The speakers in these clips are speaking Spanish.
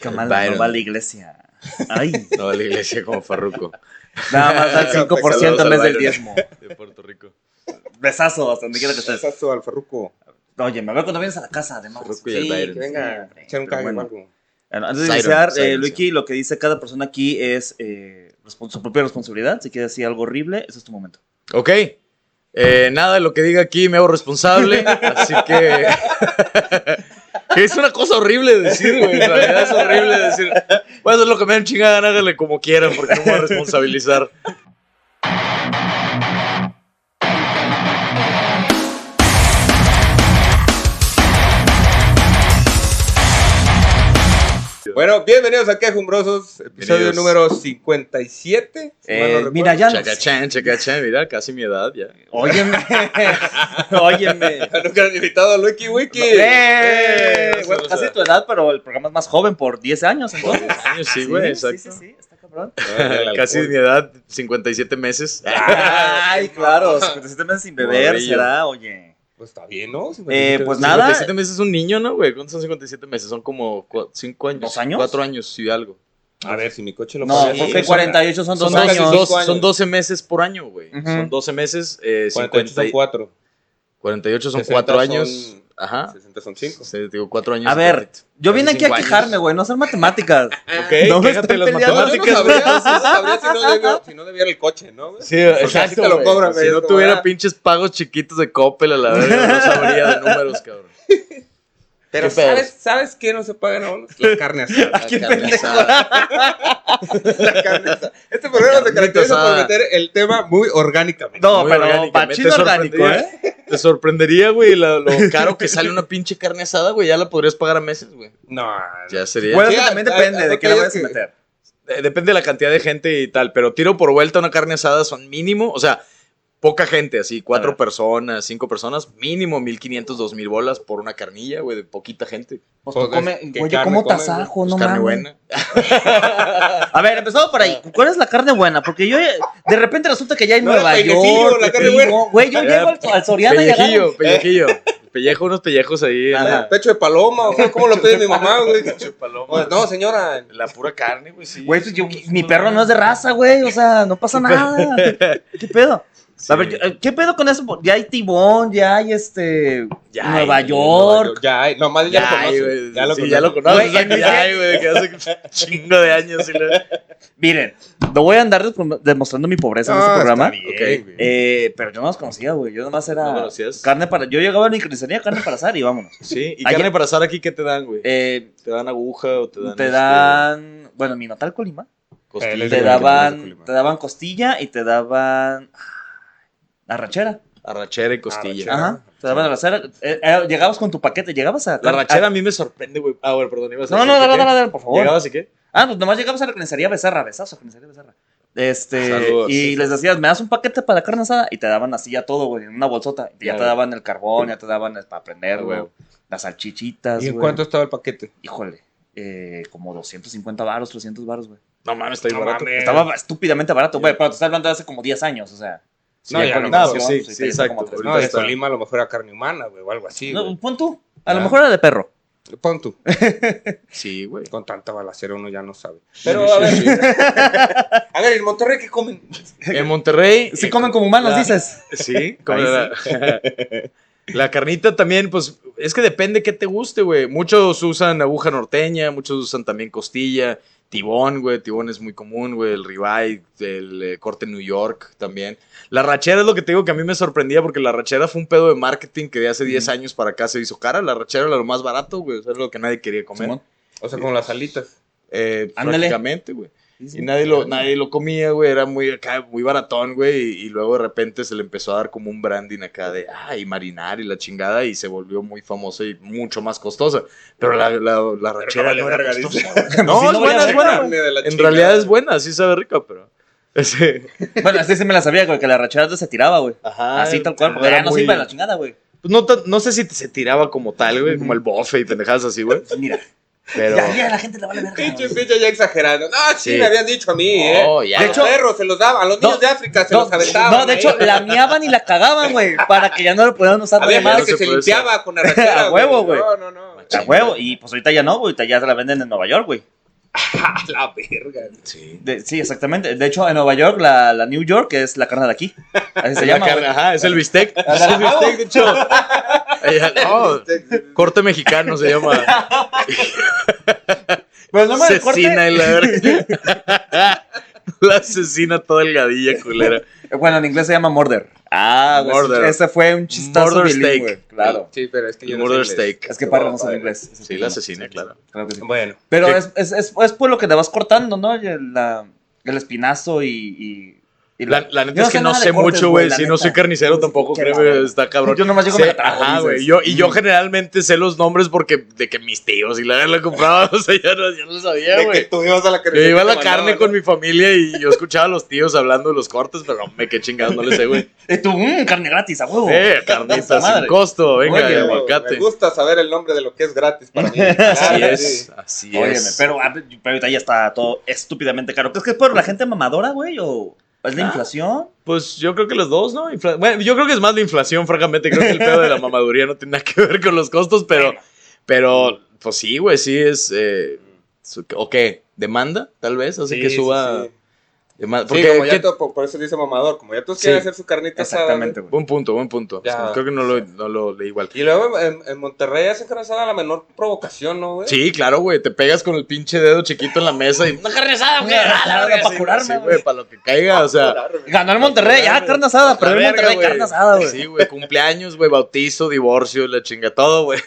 Qué mal, Byron. no va a la iglesia. Ay, No, la iglesia como Farruco. nada más da el 5% en vez al del diezmo. De Puerto Rico. Besazo hasta donde quiera que estés. Besazo al Farruco. Oye, me veo cuando vienes a la casa, además. Farruco y el Byron. que venga echar un Pero cague bueno. o algo. Bueno, Antes de Siren, iniciar, eh, Luiki, lo que dice cada persona aquí es eh, su propia responsabilidad. Si quieres decir algo horrible, ese es tu momento. Ok. Eh, nada de lo que diga aquí me hago responsable. así que. es una cosa horrible de decir, güey. En realidad es horrible decir. A hacer lo que me den chingada, háganle como quieran, porque no me voy a responsabilizar. Bueno, bienvenidos a Quejumbrosos, episodio número 57. si no Eh, recuerdo. mira, ya no Chacachán, chacachán, mira, casi mi edad ya. Óyeme. Óyeme. Nunca han invitado a Wiki Wiki. ¡Eh! Eh, Bueno, o sea, casi tu edad, pero el programa es más joven por 10 años, entonces. Años, sí, güey, Sí, exacto. sí, sí, está cabrón. Casi mi edad, 57 meses. Ay, claro, 57 meses sin beber, será, oye. Pues está bien, ¿no? Eh, pues nada. 57 meses es un niño, ¿no, güey? ¿Cuántos son 57 meses? Son como 5 años. ¿Dos años? 4 años y algo. A ver, si mi coche lo No, porque son- 48 son Son, dos casi años. dos- cinco años. son 12 meses por año, güey. Ujú. Son 12 meses, eh, 48 50 son 4. 48 son 60 4 son- años. Ajá. 60 son 5. Sí, digo, 4 años. A ver, yo vine aquí a quejarme, güey, no hacer matemáticas. Ok, No me quéjate las peleando. No, no matemáticas. sabría, si no, debió- si no debiera el coche, ¿no? güey? Sí, Porque exacto, así te lo cobran, güey, Si no tuviera ah. pinches pagos chiquitos de Coppel a la verga, no sabría de números, cabrón. Pero. ¿sabes, ¿sabes qué no se pagan a uno? La carne asada. qué carne pendejo. asada. La carne asada. Este programa se caracteriza por meter el tema muy orgánicamente. No, Muy pero orgánicamente. pachino Te orgánico, ¿eh? Te sorprendería, güey, lo, lo caro que sale una pinche carne asada, güey. Ya la podrías pagar a meses, güey. No. Ya sería. Bueno, Sí, también a- depende a- de qué le que- vayas a meter. Depende de la cantidad de gente y tal, pero tiro por vuelta una carne asada son mínimo, o sea, poca gente, así, cuatro personas, cinco personas, mínimo 1500, 2000 bolas por una carnilla, güey, de poquita gente. Pues Pues, tú come, ¿qué güey, yo carne como tasajo, Pues no carne mames. buena. A ver, empezamos por ahí. ¿Cuál es la carne buena? Porque yo de repente resulta que ya hay No, Nueva York. la carne y- buena. Güey, yo Ah, llego al, al Soriana y Pellejillo, agarro. pellejillo. Pellejo, unos pellejos ahí. la- Pecho de paloma, o sea, ¿cómo lo pide mi mamá, güey? Pinche paloma. Oye, No, señora. La pura carne, güey, sí. Güey, pues yo- mi perro no es de raza, güey. O sea, no pasa nada. ¿Qué pedo? A ver, yo- eh, ¿qué pedo con eso? Ya hay Tibón, ya hay este. Ya Nueva hay, York. Ya hay. No, más ya, Ya, lo hay. Ya lo Sí, ya lo conoces. Ya hay, güey, que hace chingo de años. y Miren, no voy a andar demostrando mi pobreza en No, este está programa. bien. Eh, pero yo no los conocía, güey. Yo nomás era ¿No carne para. Yo llegaba a la carnicería, carne para asar y vámonos. Sí, y carne para asar aquí, ¿qué te dan, güey? Eh, ¿Te dan aguja o te dan? te este, dan. Bueno, mi natal Colima. costilla? Te daban, Colima. te daban costilla y te daban. Arrachera. Arrachera y costilla. Arrachera. Ajá. Te daban arrachera. Eh, eh, llegabas con tu paquete, llegabas a. La arrachera a mí me sorprende, güey. Ah, bueno, perdón, ibas a No, no, no, no, no, por favor. ¿Llegabas y qué? Ah, pues nomás llegabas a la carnicería Becerra, besazo, carnicería Becerra. Este, Saludos. y les decías, me das un paquete para la carne asada y te daban así ya todo, güey, en una bolsota. Y ya te daban el carbón, ya te daban el- para prender, güey. Las salchichitas, ¿Y en güey. cuánto estaba el paquete? Híjole, eh, como 250 baros, 300 baros, güey. No mames, está bien No barato. mames. Estaba estúpidamente barato, güey, pero te estás hablando de hace como 10 años, o sea. No, ya no, pues sí, sí, exacto. No, de está. Colima a lo mejor era carne humana, güey, o algo así. No, güey. pon tú. A lo mejor era de perro. Pon tú. Sí, güey. Con tanta balacera uno ya no sabe. Pero a ver. a ver, ¿en Monterrey qué comen? En Monterrey. Sí comen como humanos, la- dices. Sí, como la, la carnita también, pues es que depende qué te guste, güey. Muchos usan aguja norteña, muchos usan también costilla, tibón, güey. Tibón es muy común, güey. El ribeye, el eh, corte New York también. La rachera es lo que te digo que a mí me sorprendía porque la rachera fue un pedo de marketing que de hace 10 años para acá se hizo cara. La rachera era lo más barato, güey. O sea, era lo que nadie quería comer. O sea, como las alitas. Eh, Ándale. prácticamente, güey. Y nadie lo, nadie lo comía, güey, era muy acá, muy baratón, güey, y, y luego de repente se le empezó a dar como un branding acá de, ay, marinar y la chingada, y se volvió muy famosa y mucho más costosa. Pero la, la, la rachera no era verga, costosa. No, Sí, es no buena, es buena. En realidad es buena, sí sabe rica, pero... Ese, Bueno, así sí me la sabía, güey, que la rachera se tiraba, güey. ajá. Así tal cual, porque era ya no muy- sirve la chingada, güey. pues no, tan- no sé si se tiraba como tal, güey, como el bofe y pendejadas así, güey. Mira, Pero. Ya, ya, la gente le vale verga. Pinche, güey. pinche ya exagerando. No, sí, Sí. me habían dicho a mí, ¿eh? Ya. De De hecho, perros se los daban. A los niños No, de África se No, los aventaban. no, de hecho, la miaban y la cagaban, güey, para que ya no lo pudieran usar Había más. que no se limpiaba con. A huevo, güey. No, no, no. A huevo, y pues ahorita ya no, güey, ahorita ya se la venden en Nueva York, güey. A la verga. Sí. De- sí, exactamente. De hecho, en Nueva York, la, la New York es la carne de aquí. Así se La llama. carne, ajá, es el bistec. Es el bistec, de hecho. Ella- no, corte mexicano se llama. Corte- Asesina y la verga. La asesina toda delgadilla, culera. Bueno, en inglés se llama murder. Ah, güey. Murder. Ese fue un chistazo Murder bilingüe, steak. Claro. Sí, pero es que yo no sé murder inglés. steak. Es que para no sabe inglés. Sí, la asesina, claro. Claro que sí. Bueno. Pero es, es, es, es por lo que te vas cortando, ¿no? La- el espinazo y. y, y La, neta es que no de sé cortes, mucho, güey. Si no soy carnicero tampoco, créeme, está cabrón. Yo nomás llego Sé- me la trago, Ajá, dices. güey. Yo, y yo Mm. generalmente sé los nombres porque de que mis tíos y la la compraba, o sea, yo no, yo no sabía, De que güey. tú ibas a la Yo iba a la carne con mi familia y yo escuchaba a los tíos hablando de los cortes, pero me qué chingados, no le sé, güey. Y tú, mmm, carne gratis, a huevo. Eh, carnita sin Madre. costo, venga, Oye, de aguacate. Me gusta saber el nombre de lo que es gratis para mí. Así es, sí. así Óyeme, es. pero, ah, pero ahorita ya está todo estúpidamente caro. ¿Crees que es por la gente mamadora, güey? ¿O es la Ah. inflación? Pues yo creo que los dos, ¿no? Infla- Bueno, yo creo que es más la inflación, francamente. Creo que el pedo de la mamaduría no tiene nada que ver con los costos, pero, pero pues sí, güey, sí es. Eh, ¿O qué? ¿Demanda? Tal vez, hace Sí, que suba. Sí, Porque, como ya ¿qué- to- por, eso dice mamador. Como ya todos Sí. quieren hacer su carnita asada. Exactamente, güey. Buen punto, buen punto. Ya. Creo que no lo, no lo leí igual. Y luego en, en Monterrey hacen carne asada a la menor provocación, ¿no, güey? Sí, claro, güey. Te pegas con el pinche dedo chiquito en la mesa y. ¡Una carne asada, güey! Ah, la verga, pa' Sí, curarme, sí, güey. para lo que caiga, o sea. Ganó el Monterrey, ya, carne asada, pero el Monterrey, güey. carne asada, güey. Sí, güey, cumpleaños, güey, bautizo, divorcio, la chinga, todo, güey.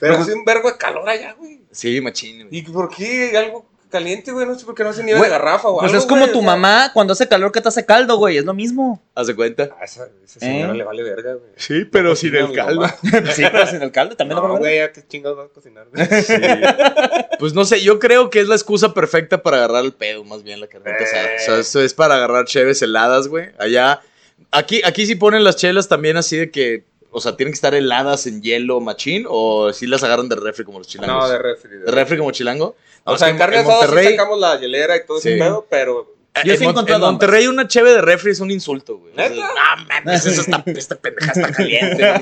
Pero hace un vergo de calor allá, güey. Sí, machín, güey. ¿Y por qué algo caliente, güey? No sé por qué no hace nieve Güey, de garrafa o Pues algo, es como güey, tu o sea. mamá cuando hace calor que te hace caldo, güey. Es lo mismo. ¿Haz de cuenta? A esa, esa señora ¿Eh? le vale verga, güey. Sí, pero sin el caldo. mamá. Sí, pero sin el caldo también lo No, va a ver. güey, ¿a qué chingados vas a cocinar, güey? Pues no sé, yo creo que es la excusa perfecta para agarrar el pedo, más bien la carnita asada. O sea, esto es para agarrar cheves heladas, güey. Allá, aquí, aquí sí ponen las chelas también así de que, o sea, tienen que estar heladas en hielo machín o si las agarran de refri como los chilangos. No, de refri. ¿De refri como chilango? O sea, que en asada sí sacamos la hielera y todo ese Sí. pedo, pero... Yo en, sí he Mon- encontrado en Monterrey una cheve de refri es un insulto, güey. No mames, eso está, esta pendeja está caliente.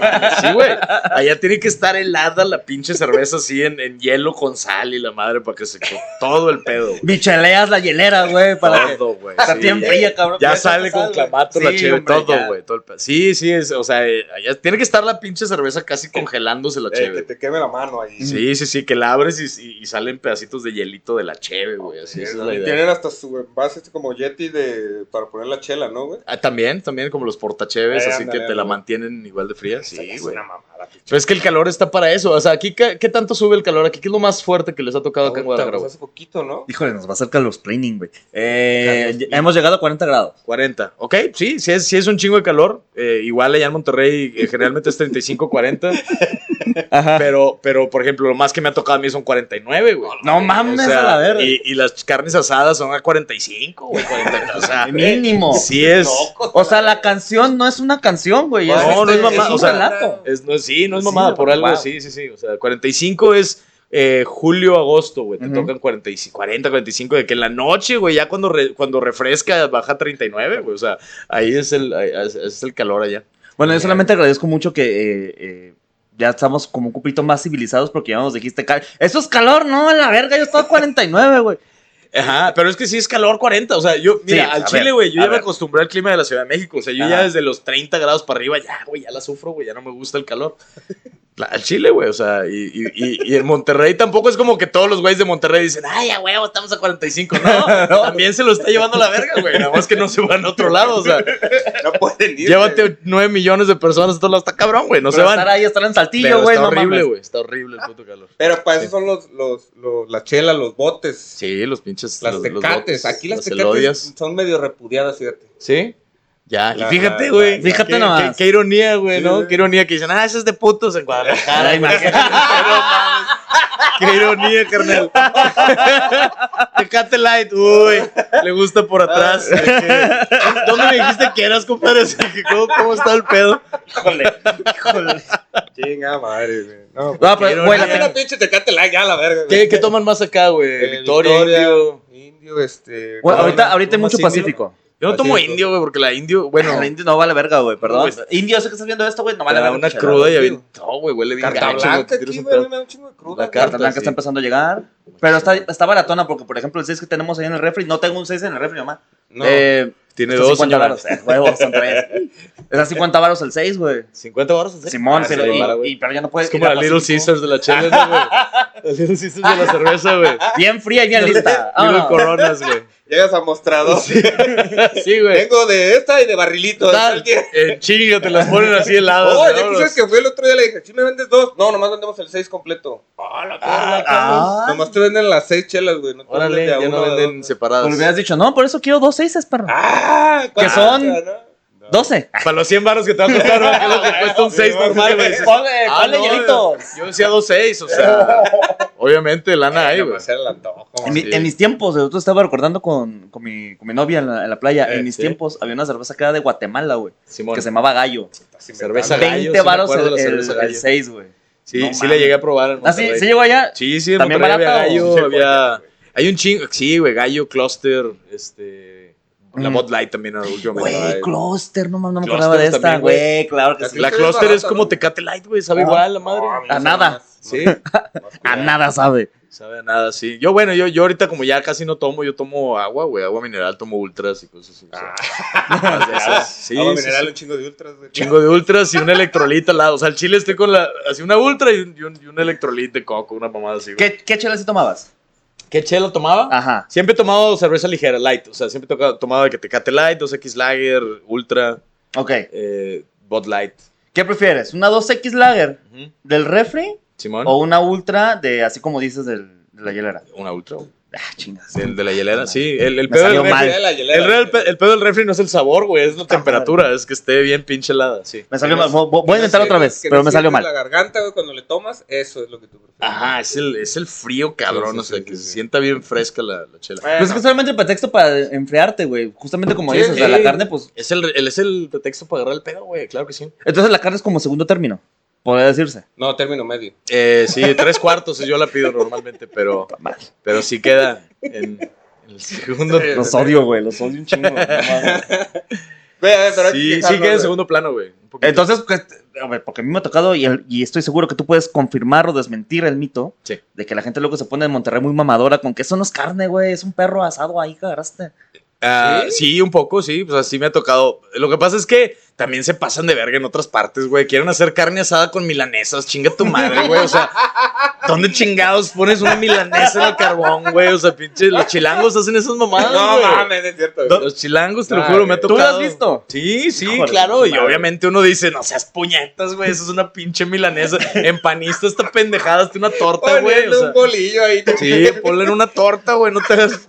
Sí, güey. Allá tiene que estar helada la pinche cerveza así en, en hielo con sal y la madre para que se todo el pedo. güey. Micheleas la hielera, güey, para que Todo, güey. está sí. bien fría, cabrón. Ya Le sale con sal, güey. clamato la Sí, cheve, hombre, todo, ya. güey. todo el pe- Sí, sí, es, o sea, allá tiene que estar la pinche cerveza casi congelándose la Eh, que cheve. te queme la mano ahí. Sí, sí, sí, que la abres y, y- y salen pedacitos de hielito de la cheve, güey. Así es la idea. Tienen hasta su envase este como Yeti de, para poner la chela, ¿no, güey? Ah, también, también como los portacheves, Eh, así ándale, que te la mantienen igual de fría. Sí, Es güey. una mamada, Pero es que el calor está para eso. O sea, aquí, ¿qué, qué tanto sube el calor? Aquí, ¿qué es lo más fuerte que les ha tocado acá en Guadalajara? pues hace poquito, ¿no? Híjole, nos va a acercar los training, güey. Eh, hemos llegado a 40 grados. 40. Ok, sí, sí es, sí es un chingo de calor. Eh, igual allá en Monterrey eh, generalmente es 35, 40. Ajá. Pero, pero, por ejemplo, lo más que me ha tocado a mí son 49, güey. No O mames, sea, a la verga. y, y las carnes asadas son a 45, güey. 40, o sea, Mínimo. sí es... O sea, la canción no es una canción, güey. es- No, no es mamá, un o sea, relato. Es, no, sí, no es Sí, mamada, por wow. algo, sí, sí, sí. O sea, 45 es eh, julio, agosto, güey. Te Ujú. tocan 45, 40, 45. De que en la noche, güey, ya cuando, re- cuando refresca baja a 39, güey. O sea, ahí es el, ahí es, el calor allá. Bueno, yo solamente agradezco mucho que eh, eh, ya estamos como un poquito más civilizados porque ya nos dijiste, eso es calor, no, a la verga, yo estaba a 49, güey. Ajá, pero es que sí es calor 40. O sea, yo, mira, Sí, al Chile, güey, yo ya me acostumbré al clima de la Ciudad de México. O sea, yo Ajá. ya desde los 30 grados para arriba, ya, güey, ya la sufro, güey, ya no me gusta el calor. La- al Chile, güey, o sea, y, y, y, y en Monterrey tampoco es como que todos los güeyes de Monterrey dicen, ay, a huevo, estamos a 45. No, también se lo está llevando la verga, güey. Nada más que no se van a otro lado, o sea, No pueden ir. llévate 9 millones de personas a todos lados, está cabrón, güey, no se van. Estar ahí, estar en Saltillo, güey, está no horrible, güey, está horrible el puto calor. Pero para eso son los, los, los, la chela, los botes. Sí, los pinches. Las los- los tecates. botes, Aquí las, las tecates elodias. son medio repudiadas, fíjate. ¿Sí? Ya, y fíjate, güey. Fíjate qué, nomás. Qué, qué ironía, güey, Sí, ¿no? güey. Qué ironía que dicen, ah, eso es de putos en Guadalajara. Ay, imagínate. Qué ironía, carnal. Tecate Light, uy, le gusta por atrás. ¿Dónde me dijiste que eras, compadre? ¿cómo, ¿Cómo está el pedo? Híjole, híjole. Chinga madre, güey. No, No, Qué pero, güey, la pinche tecate la ya la verga. ¿Qué, qué toman más acá, güey? Eh, Victoria, Indio. Indio, este. Ahorita, ahorita hay ¿Tomas mucho indio? Yo no tomo indio, güey, porque la indio, bueno, Bueno, indio no vale verga, güey, perdón. Pues- indio, sé que estás viendo esto, güey, no vale verga. una cruda y aventó, güey, huele bien Carta gacho, blanca aquí, güey. un chingo de cruda. La. Carta blanca sí. está empezando a llegar. Pero está, está baratona porque, por ejemplo, el 6 que tenemos ahí en el refri, no tengo un 6 en el refri, mamá. No. Eh, Tiene dos, 50 señora. varos. Eh, huevos, son tres. Es a 50 varos el 6, güey. 50 baros, ¿sí? Simón, Ah, pero, sí, y- para, y- pero ya no puedes Es como la Little. Caesars de la chela, ¿no, güey? La Little Caesars de la cerveza, güey. Bien fría y bien lista. Little Vámonos. Coronas, güey. Llegas a mostrador. Sí, güey. Tengo de esta y de barrilito. Total, en chinga, te las ponen así heladas. Oh, güey, ya vámonos. quisieras que fue el otro día, le dije, ¿sí me vendes dos? No, nomás vendemos el 6 completo. Ah, la ah. cabrón. Nomás te venden las 6 chelas, güey. No te Órale, ya no uno, venden dos. separadas. Pues hubieras dicho, no, por eso quiero dos seises, perro. Ah, Que ¿cuánto son- no? 12. Para los 100 baros que te va a costar, ¿no? que es lo que cuesta un 6 normal, güey. Ponle, ah, ponle no, hielitos. Yo decía 2.6, o sea, obviamente lana hay, güey. En, mi- en mis tiempos, yo estaba recordando con, con, mi, con mi novia en la, en la playa. Eh, en mis sí. tiempos había una cerveza que era de Guatemala, güey. Que se llamaba Gallo. Cerveza gallo. 20 sí me varos acuerdo el, de la el, cerveza el gallo. 6, güey. Sí, No sí le llegué a probar Ah, sí, sí llegó allá. Sí, sí, en ¿También Monterrey había gallo, había... Hay un chingo, sí, güey, gallo, cluster, este... La Mm. Bud Light también era últimamente. Güey, Cluster, no no me acordaba de esta, güey. Claro que La sí. La Cluster es como. Tecate Light, güey, sabe Ah. igual la madre. A nada. Sí, A nada sabe. sabe a nada, sí. Yo, bueno, yo, yo ahorita como ya casi no tomo, yo tomo agua, güey, agua mineral, tomo ultras y cosas así. o sea, esas. Sí, Agua sí, mineral, sí. un chingo de ultras, güey. Chingo de ultras y un electrolito al lado. O sea, el chile estoy con la. Así una ultra y un, y un, y un electrolit de coco, una mamada así. güey. ¿Qué, qué chela sí tomabas? ¿Qué chelo tomaba? Ajá. Siempre he tomado cerveza ligera, light. O sea, siempre he tomado de que Tecate Light, 2X Lager, Ultra, Ok. eh, Bud Light. ¿Qué prefieres? ¿Una 2X Lager del refri Simón. o una Ultra de, así como dices, del, de la hielera? Una Ultra. Ah, chingas. Del de la hielera, sí. El, el Me pedo salió del refri. mal. La hielera, El, el, pedo del refri no es el sabor, güey, es la temperatura, es que esté bien pinche helada, sí. Me salió mal. Voy a intentar otra vez, pero me salió mal. la garganta, güey, cuando le tomas, eso es lo que tú prefieres. Ajá, es el, es el frío cabrón, Sí, sí, o sea, sí, que sí, se sienta bien fresca la, la chela. Bueno, Pues es que solamente el pretexto para enfriarte, güey. Justamente como Sí, dices, o sea, la carne, pues. Es el, el- es el pretexto para agarrar el pedo, güey, claro que sí. Entonces la carne es como segundo término, podría decirse. No, término medio. Eh, sí, tres cuartos yo la pido normalmente, pero, pero sí queda en, en el segundo. Los odio, güey, los odio un chingo. pero que Sí, quejarnos, queda en segundo plano, güey. Entonces, pues, a ver, porque a mí me ha tocado y, el- y estoy seguro que tú puedes confirmar o desmentir el mito Sí. de que la gente luego se pone en Monterrey muy mamadora con que eso no es carne, güey, es un perro asado ahí que agarraste. Ah, ¿Sí? ¿Sí? un poco, sí, pues así me ha tocado. Lo que pasa es que también se pasan de verga en otras partes, güey. Quieren hacer carne asada con milanesas, chinga tu madre, güey. O sea, ¿dónde chingados pones una milanesa en el carbón, güey? O sea, pinche, los chilangos hacen esas mamadas, No güey. mames, es cierto. güey. Los chilangos, te lo juro, me ha güey. ¿Tú lo tocado. has visto? Sí, sí, claro. Y madre. obviamente uno dice, no seas puñetas, güey. Eso es una pinche milanesa. Empanista esta pendejada, hasta una torta, güey. O sea, un bolillo ahí. sí, ponle en una torta, güey. No te hagas.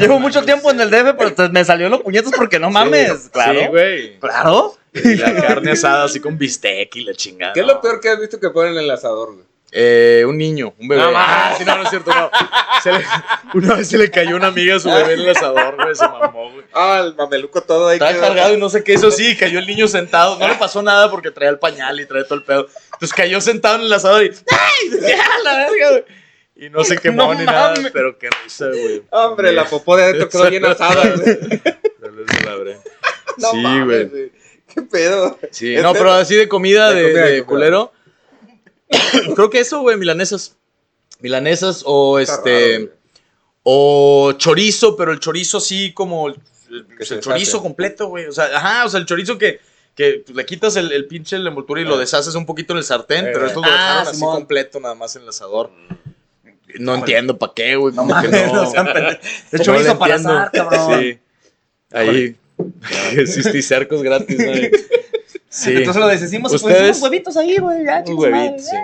Llevo mucho tiempo en el DF, pero te- me salió los puñetos porque no mames. claro. Sí, güey. Claro. Y la carne asada así con bistec y la chingada. ¿Qué es lo peor que has visto que ponen en el asador, güey? Eh, un niño, un bebé. No, ah, sí, no, no es cierto, no. Se le- una vez se le cayó una amiga a su bebé en el asador, güey, se mamó, güey. Ah, el mameluco todo ahí. Estaba quedó. cargado y no sé qué hizo, sí, cayó el niño sentado. No le pasó nada porque traía el pañal y traía todo el pedo. Entonces cayó sentado en el asador y ¡ay! ¡Ya, la verga, güey! Y no se quemó No ni nada, pero qué risa, güey. Hombre, la popó de adentro quedó bien asada, güey. Pero es la verdad. No Sí, güey. ¿Qué pedo? Sí, no, pero así de comida, de de, comida, de de comida. culero. Creo que eso, güey, milanesas. Milanesas o Está este. raro, o chorizo, pero el chorizo así como. El, chorizo completo, güey. O sea, ajá, o sea, el chorizo que. Que pues, le quitas el, el pinche la envoltura y lo Eh. deshaces un poquito en el sartén, Eh. pero estos lo Ah, dejaron así Simón. completo nada más en el asador. No entiendo para qué, güey. No como que mames, no. no No chorizo le para entiendo. asar, cabrón. Sí. Ahí. Cisticercos gratis, ¿no? Sí. Entonces lo deshicimos y ¿Ustedes? pusimos unos huevitos ahí, güey. Ya, chicos, huevito, sí.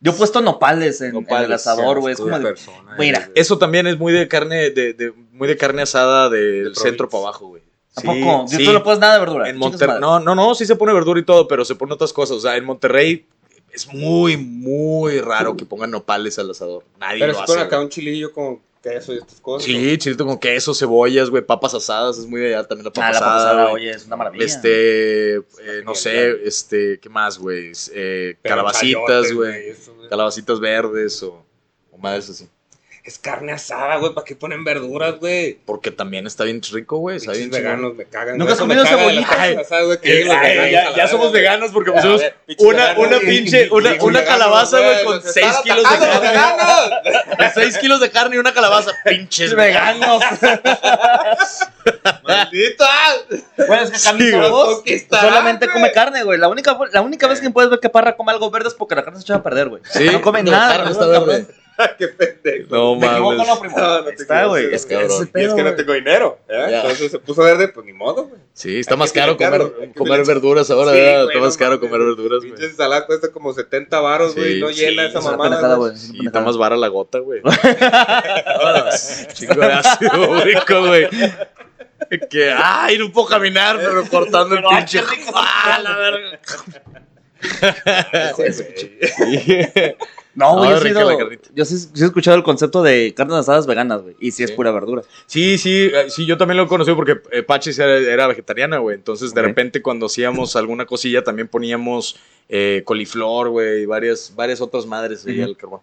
Yo he puesto nopales en, en Nopales, el asador, güey. Es como de, de persona, Mira, güey. Eso también es muy de carne, de, de- muy de carne asada del De centro para abajo, güey. ¿A Sí, poco? sí. Tú no puedes nada de verdura. En Monterrey, no, no, no, sí se pone verdura y todo, pero se pone otras cosas. O sea, en Monterrey es muy, muy raro que pongan nopales al asador. Nadie Pero lo se hace. pone acá un chilillo con queso y estas cosas. Sí, chilito con queso, cebollas, güey, papas asadas, es muy de allá también la papa Ah, la asada, oye, es una maravilla. Este, eh, no sé, este, ¿qué más, güey? Eh, Pero calabacitas, güey. Calabacitas verdes o, o más así. Es carne asada, güey. ¿Para qué ponen verduras, güey? Porque también está bien rico, güey. Está bien veganos me cagan. ¿Nunca has comido cebollita? Eh, veganos ya, somos veganos porque pusimos una, una güey. pinche, una, una calabaza, güey, con los 6 están kilos de carne. veganos. 6 kilos de carne y una calabaza. Pinches veganos. ¡Maldito! Bueno, es que Carlos solamente come carne, güey. La única, la única vez que puedes ver que Parra come algo verde es porque la carne se echa a perder, güey. Sí, no come la nada. Güey. ¡Qué pendejo! No Me equivoco, mames. no. No, Está, güey. Es que Y es pedo, que no güey. tengo dinero, ¿eh? Ya. Entonces se puso verde, pues ni modo, güey. Sí, está Hay más caro comer, que comer verduras ahora, Sí, ¿verdad? güey, Está no más caro comer verduras, Pinche güey. ensalada cuesta como 70 varos, güey. Sí, no sí, llena es esa Es mamada. güey. güey. es Sí, está más vara la gota, güey. Chingo de ácido úrico, güey. Que, ay, no puedo caminar, pero cortando el pinche. qué rico ¡Ah, la verga! No, güey, No, yo, rica la carnita. yo sí, sí he escuchado el concepto de carnes asadas veganas, güey. Y sí, es pura verdura. Sí, sí, eh, sí, yo también lo he conocido porque eh, Pachi era, era vegetariana, güey. Entonces, de repente, cuando hacíamos alguna cosilla, también poníamos eh, coliflor, güey, y varias, varias otras madres ahí Ujú. al carbón.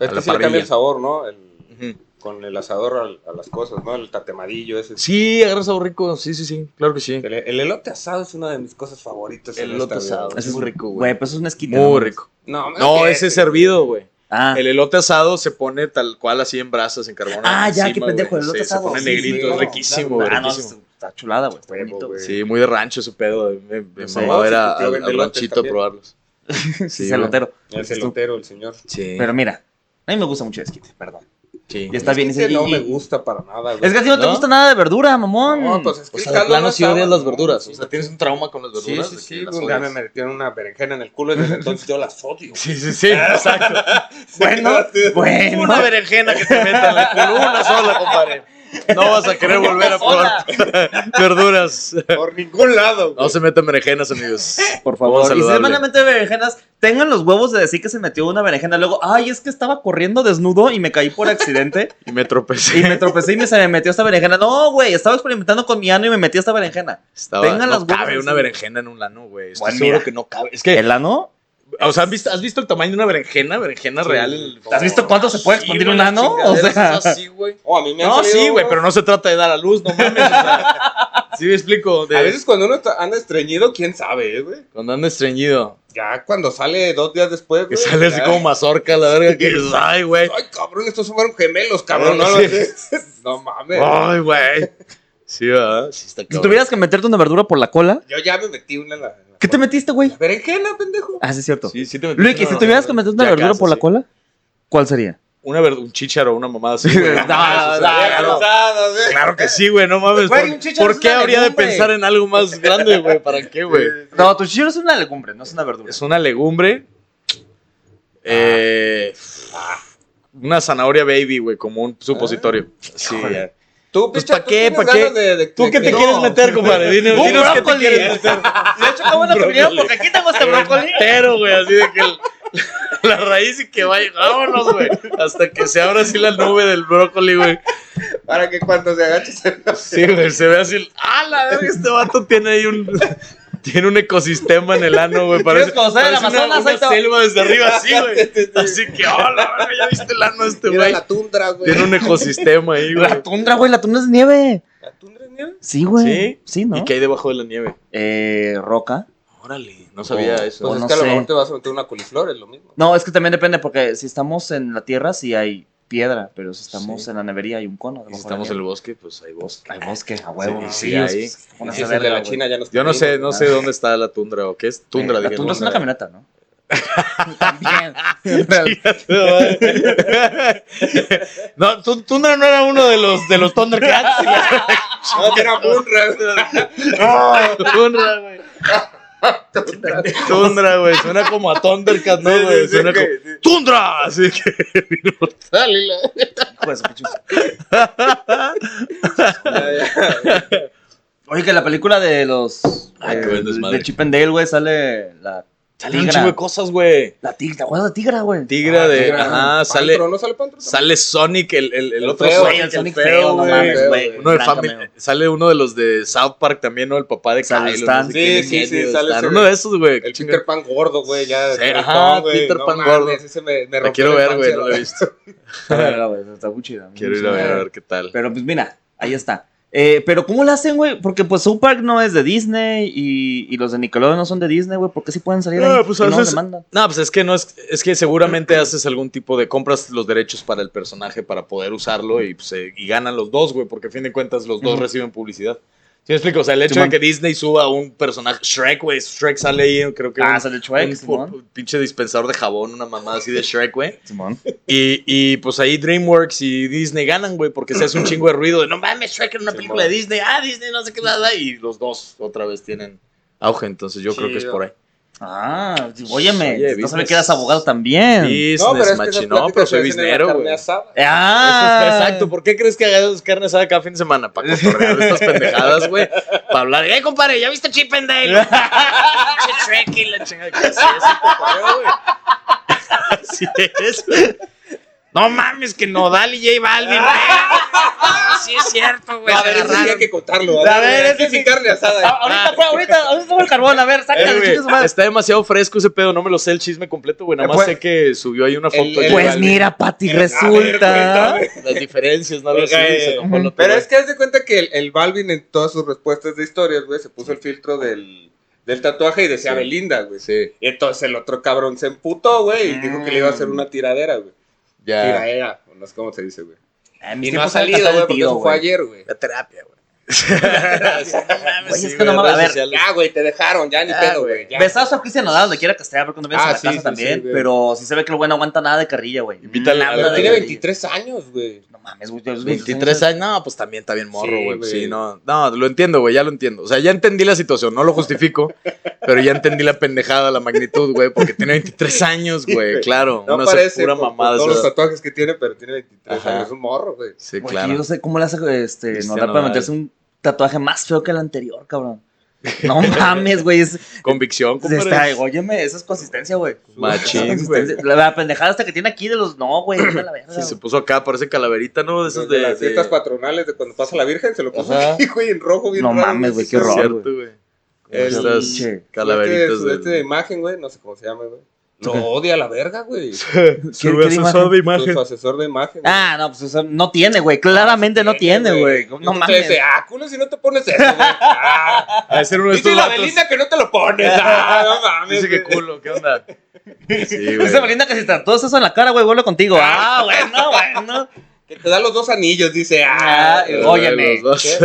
Es que sí le cambia el sabor, ¿no? El-. Con el asador a, las cosas, ¿no? El tatemadillo ese. Sí, agarra sabor rico, sí, sí, sí, claro que sí. El, el elote asado es una de mis cosas favoritas. El elote asado. es muy rico, güey. Güey, pues es un esquite. Muy rico. No, No, ese es servido, güey. Ah, El elote asado se pone tal cual así en brasas, en carbón. ah ya, qué pendejo, el elote Sí, asado. Se pone Sí, negrito, sí, es riquísimo, güey, Ah, no, está chulada, güey. Está Huevo, bonito. güey. Sí, muy de rancho ese pedo. Me, me sí, a- tío al, ranchito a probarlos. Sí, Sí, celotero. El celotero, el señor. Sí. Pero mira, a mí me gusta mucho el esquite, perdón. Sí. Y está bien. Es que y- no y- me gusta para nada, güey. Es que a ti no te gusta nada de verdura, mamón. No, pues es que O sea, de plano no sí odias las verduras. sí, O sea, tienes un trauma con las Sí, verduras. sí, sí. las Un día me metieron una berenjena en el culo y desde entonces yo las odio. Sí, sí, sí, exacto. Bueno, bueno. Una berenjena que te meta en el culo, una sola, compadre. No vas a querer volver a probar verduras. Por ningún lado, güey. No se metan berenjenas, amigos. Por favor. Y si saludarle. van a meter berenjenas, tengan los huevos de decir que se metió una berenjena. Luego, ay, es que estaba corriendo desnudo y me caí por accidente. Y me tropecé. y me tropecé y me, se me metió esta berenjena. No, güey, estaba experimentando con mi ano y me metí esta berenjena. Estaba, Tengan no las huevas cabe una berenjena en un lano, güey. Estoy Bueno, seguro mira. que no cabe. Es que, ¿El ano? O sea, ¿has visto, has visto el tamaño de una berenjena? Berenjena Sí. real. el- ¿Has visto cuánto se puede expandir un güey, ano? O sea- así, güey. Oh, a mí me han No, salido- sí, güey, pero no se trata de dar a luz, no mames. o sea, sí me explico. de- A veces cuando uno anda estreñido, quién sabe, eh, güey. Cuando anda estreñido. Ya cuando sale dos días después, Que güey. sale así como mazorca, la verga. Que dices, ay, güey. Ay, cabrón, estos fueron gemelos, cabrón. No, sí. no mames. Ay, güey. Sí, ¿verdad? Sí, está Si cabrón. tuvieras que meterte una verdura por la cola, Yo ya me metí una en la. ¿Qué te metiste, güey? Berenjena, pendejo. Ah, sí, es cierto. Sí, sí te metiste Luiki, una- si tuvieras que meter una verdura casi, por la sí. cola, ¿cuál sería? Una ver- un chícharo, una mamada así. No, no, no, claro. que sí, güey, no mames. Güey, ¿Por, un chícharo por es qué habría de pensar en algo más grande, güey? ¿Para qué, güey? No, tu chillo es una legumbre, no es una verdura. Es una legumbre. Eh, una zanahoria baby, güey, como un supositorio. Sí, Híjole. ya. Tú, Pues, picha, ¿pa' tú qué? tienes ¿Pa' qué? ganas de- de- ¿Tú qué te quieres meter, compadre? Dinos, Un dinos qué te brócoli. quieres meter. De hecho, Un opinión, brócoli. porque aquí tengo este brócoli. Entero, güey, así de que el- la raíz y que vaya, vámonos, güey. Hasta que se abra así la nube del brócoli, güey. Para que cuando se agache se Sí, güey, se ve así. ¡Ah, la verga! Este vato tiene ahí un. Tiene un ecosistema en el ano, güey. Parece, ¿Quieres conocer el parece una, Amazonas? selva desde arriba, así, güey. Sí, sí, sí. Así que, ¡oh, la verga! ¿Ya viste el ano este güey? la tundra, güey. Tiene un ecosistema ahí, güey. La tundra, güey, la tundra es nieve. ¿La tundra es nieve? Sí, güey. ¿Sí? Sí, ¿no? ¿Y qué hay debajo de la nieve? Eh, roca. Órale, no sabía Oh, eso. Pues O es no que a lo sé. mejor te vas a meter una coliflor, es lo mismo. No, es que también depende, porque si estamos en la tierra, sí hay piedra, pero si estamos Sí. en la nevería, hay un cono. Si estamos en el bosque, pues hay bosque. Hay bosque, a huevo. Sí, sí, ahí. si es el de la. China ya nos Yo no sé, no sé dónde está la tundra o qué es tundra. Eh, La dije, tundra es una camioneta, ¿no? También. no, tu- Tundra no era uno de los de los Thundercats. No, era Munra. Tundra, güey. Tundra, güey. Suena como a Thundercat, ¿no, güey? Suena como ¡Tundra! Así que. Dale, la- Pues. Oye, que la película de los. Ay, eh, de Chip and Dale, güey, sale la. Salen un chingo de cosas, güey. La tigra, ¿te acuerdas de tigra, güey? Tigra Ah, de. Tigra. Ajá, Pantro, sale. ¿no sale Pantro? Sale Sonic, el, el, el El otro feo, Sonic, el Sonic feo, feo, no güey. mames, güey. Uno de sale uno de los de South Park también, ¿no? El papá de Sale. Stan. no Sí, sí, sí, sale Stan. Uno de esos, güey. El. Peter Pan gordo, güey, ya. Ajá, Peter no Pan gordo. Ese me, me La quiero ver, güey, no la he visto. Está muy chida. Quiero ir a ver, a ver qué tal. Pero pues mira, ahí está. Eh, pero ¿cómo lo hacen, güey? Porque pues South Park no es de Disney y, y los de Nickelodeon no son de Disney, güey. ¿Por qué sí pueden salir ahí? Ah, pues y a no demandan? No, pues es que no es, es que seguramente haces algún tipo de compras los derechos para el personaje para poder usarlo y, pues, eh, y ganan los dos, güey, porque a fin de cuentas los dos reciben publicidad. ¿Sí me explico? O sea, el hecho Simón. de que Disney suba un personaje, Shrek, güey, Shrek sale ahí, creo que Ah, un, sale Shrek, un pu- pinche dispensador de jabón, una mamada así de Shrek, güey. Y, y pues ahí DreamWorks y Disney ganan, güey, porque se hace un chingo de ruido de no mames, Shrek en una película de. Disney, ah, Disney, no sé qué, nada, y los dos otra vez tienen auge, entonces yo creo que es por ahí. Ah, óyeme, Oye, no sabía que eras abogado también. Business, No, pero es que machi, esas no, pero soy carne güey. Ah, Eso es- exacto, ¿por qué crees que hagas carne asada cada fin de semana? Para cotorrear estas pendejadas, güey. Para hablar, ¡eh, compadre! ¿Ya viste Chip and Dale? Pinche Shrek y la chingada. ¿Qué es güey? Así es, güey. No mames, que Nodal y J Balvin, güey. Sí es cierto, güey. No, a ver, eso sí hay que contarlo. A ver, aquí ese sin sí. carne asada. Ah, ahorita, fue, ahorita, ahorita fue el carbón, a ver, Eh, sácale, su madre. está demasiado fresco ese pedo, no me lo sé el chisme completo, güey. Nada Eh, más pues- sé que subió ahí una foto el- el- Pues mira, Pati, A ver, resulta. Las diferencias, no lo sé. Eh, Pero es que haz de cuenta que el, el Balvin en todas sus respuestas de historias, güey, se puso el filtro del, del tatuaje y decía Sí. Belinda, güey. Sí, Y entonces el otro cabrón se emputó, güey, y dijo que le iba a hacer una tiradera, güey. Ya. Tiradera, no sé cómo se dice, güey. Mis Y no ha salido, güey, porque tío, eso fue ayer, güey. La terapia, güey. Güey, es que no mames, a ver, Ya, güey, te dejaron, ya ni Ya, pedo, güey. Besazo a Cristian Nodal, donde quiera que esté, ver cuando vienes Ah, a la sí, casa sí, también. sí, pero sí se ve que el güey no aguanta nada de carrilla, güey. Invítale a- tiene carrilla. 23 años, güey. No mames, güey. yo- 23 años, no, pues también está bien morro, güey. Sí, no, no, lo entiendo, güey, ya lo entiendo. O sea, ya entendí la situación, no lo justifico, pero ya entendí la pendejada, la magnitud, güey, porque tiene 23 años, güey, claro. No parece pura mamada. todos los tatuajes que tiene, pero tiene 23 Ajá. años. Es un morro, güey. Sí, claro. Yo no sé cómo le hace este, Nodal para meterse un tatuaje más feo que el anterior, cabrón. No mames, güey. Es, Convicción, está, compadre. óyeme, esa es consistencia, güey. Machín, güey. La pendejada hasta que tiene aquí de los. No, güey. Sí, se puso acá, parece calaverita, ¿no? De esos de, de. las de- fiestas patronales de cuando pasa la Virgen, se lo puso Ajá. aquí, güey, en rojo, bien No raro, mames, güey, qué sí, Es horror. cierto, güey. Estas calaveritas este, este de imagen, güey, no sé cómo se llama, güey. Lo ¿Qué? odia a la verga, güey. Su ¿Qué- qué asesor de imagen. Su asesor de imagen. güey. Ah, no, pues o sea, no tiene, güey. Claramente no tiene, güey. No Y tú te mames. dice, ah, culo si no te pones eso, güey. Ah, A ser uno de dice estos la vatos. Belinda que no te lo pones. Ah, no mames. Dice que culo, ¿qué onda? Sí, Dice güey. Belinda que si todo eso en la cara, güey, vuelve contigo. Ah, bueno, bueno. Que te da los dos anillos, dice. Ah, Ah, eh, óyeme. Dos.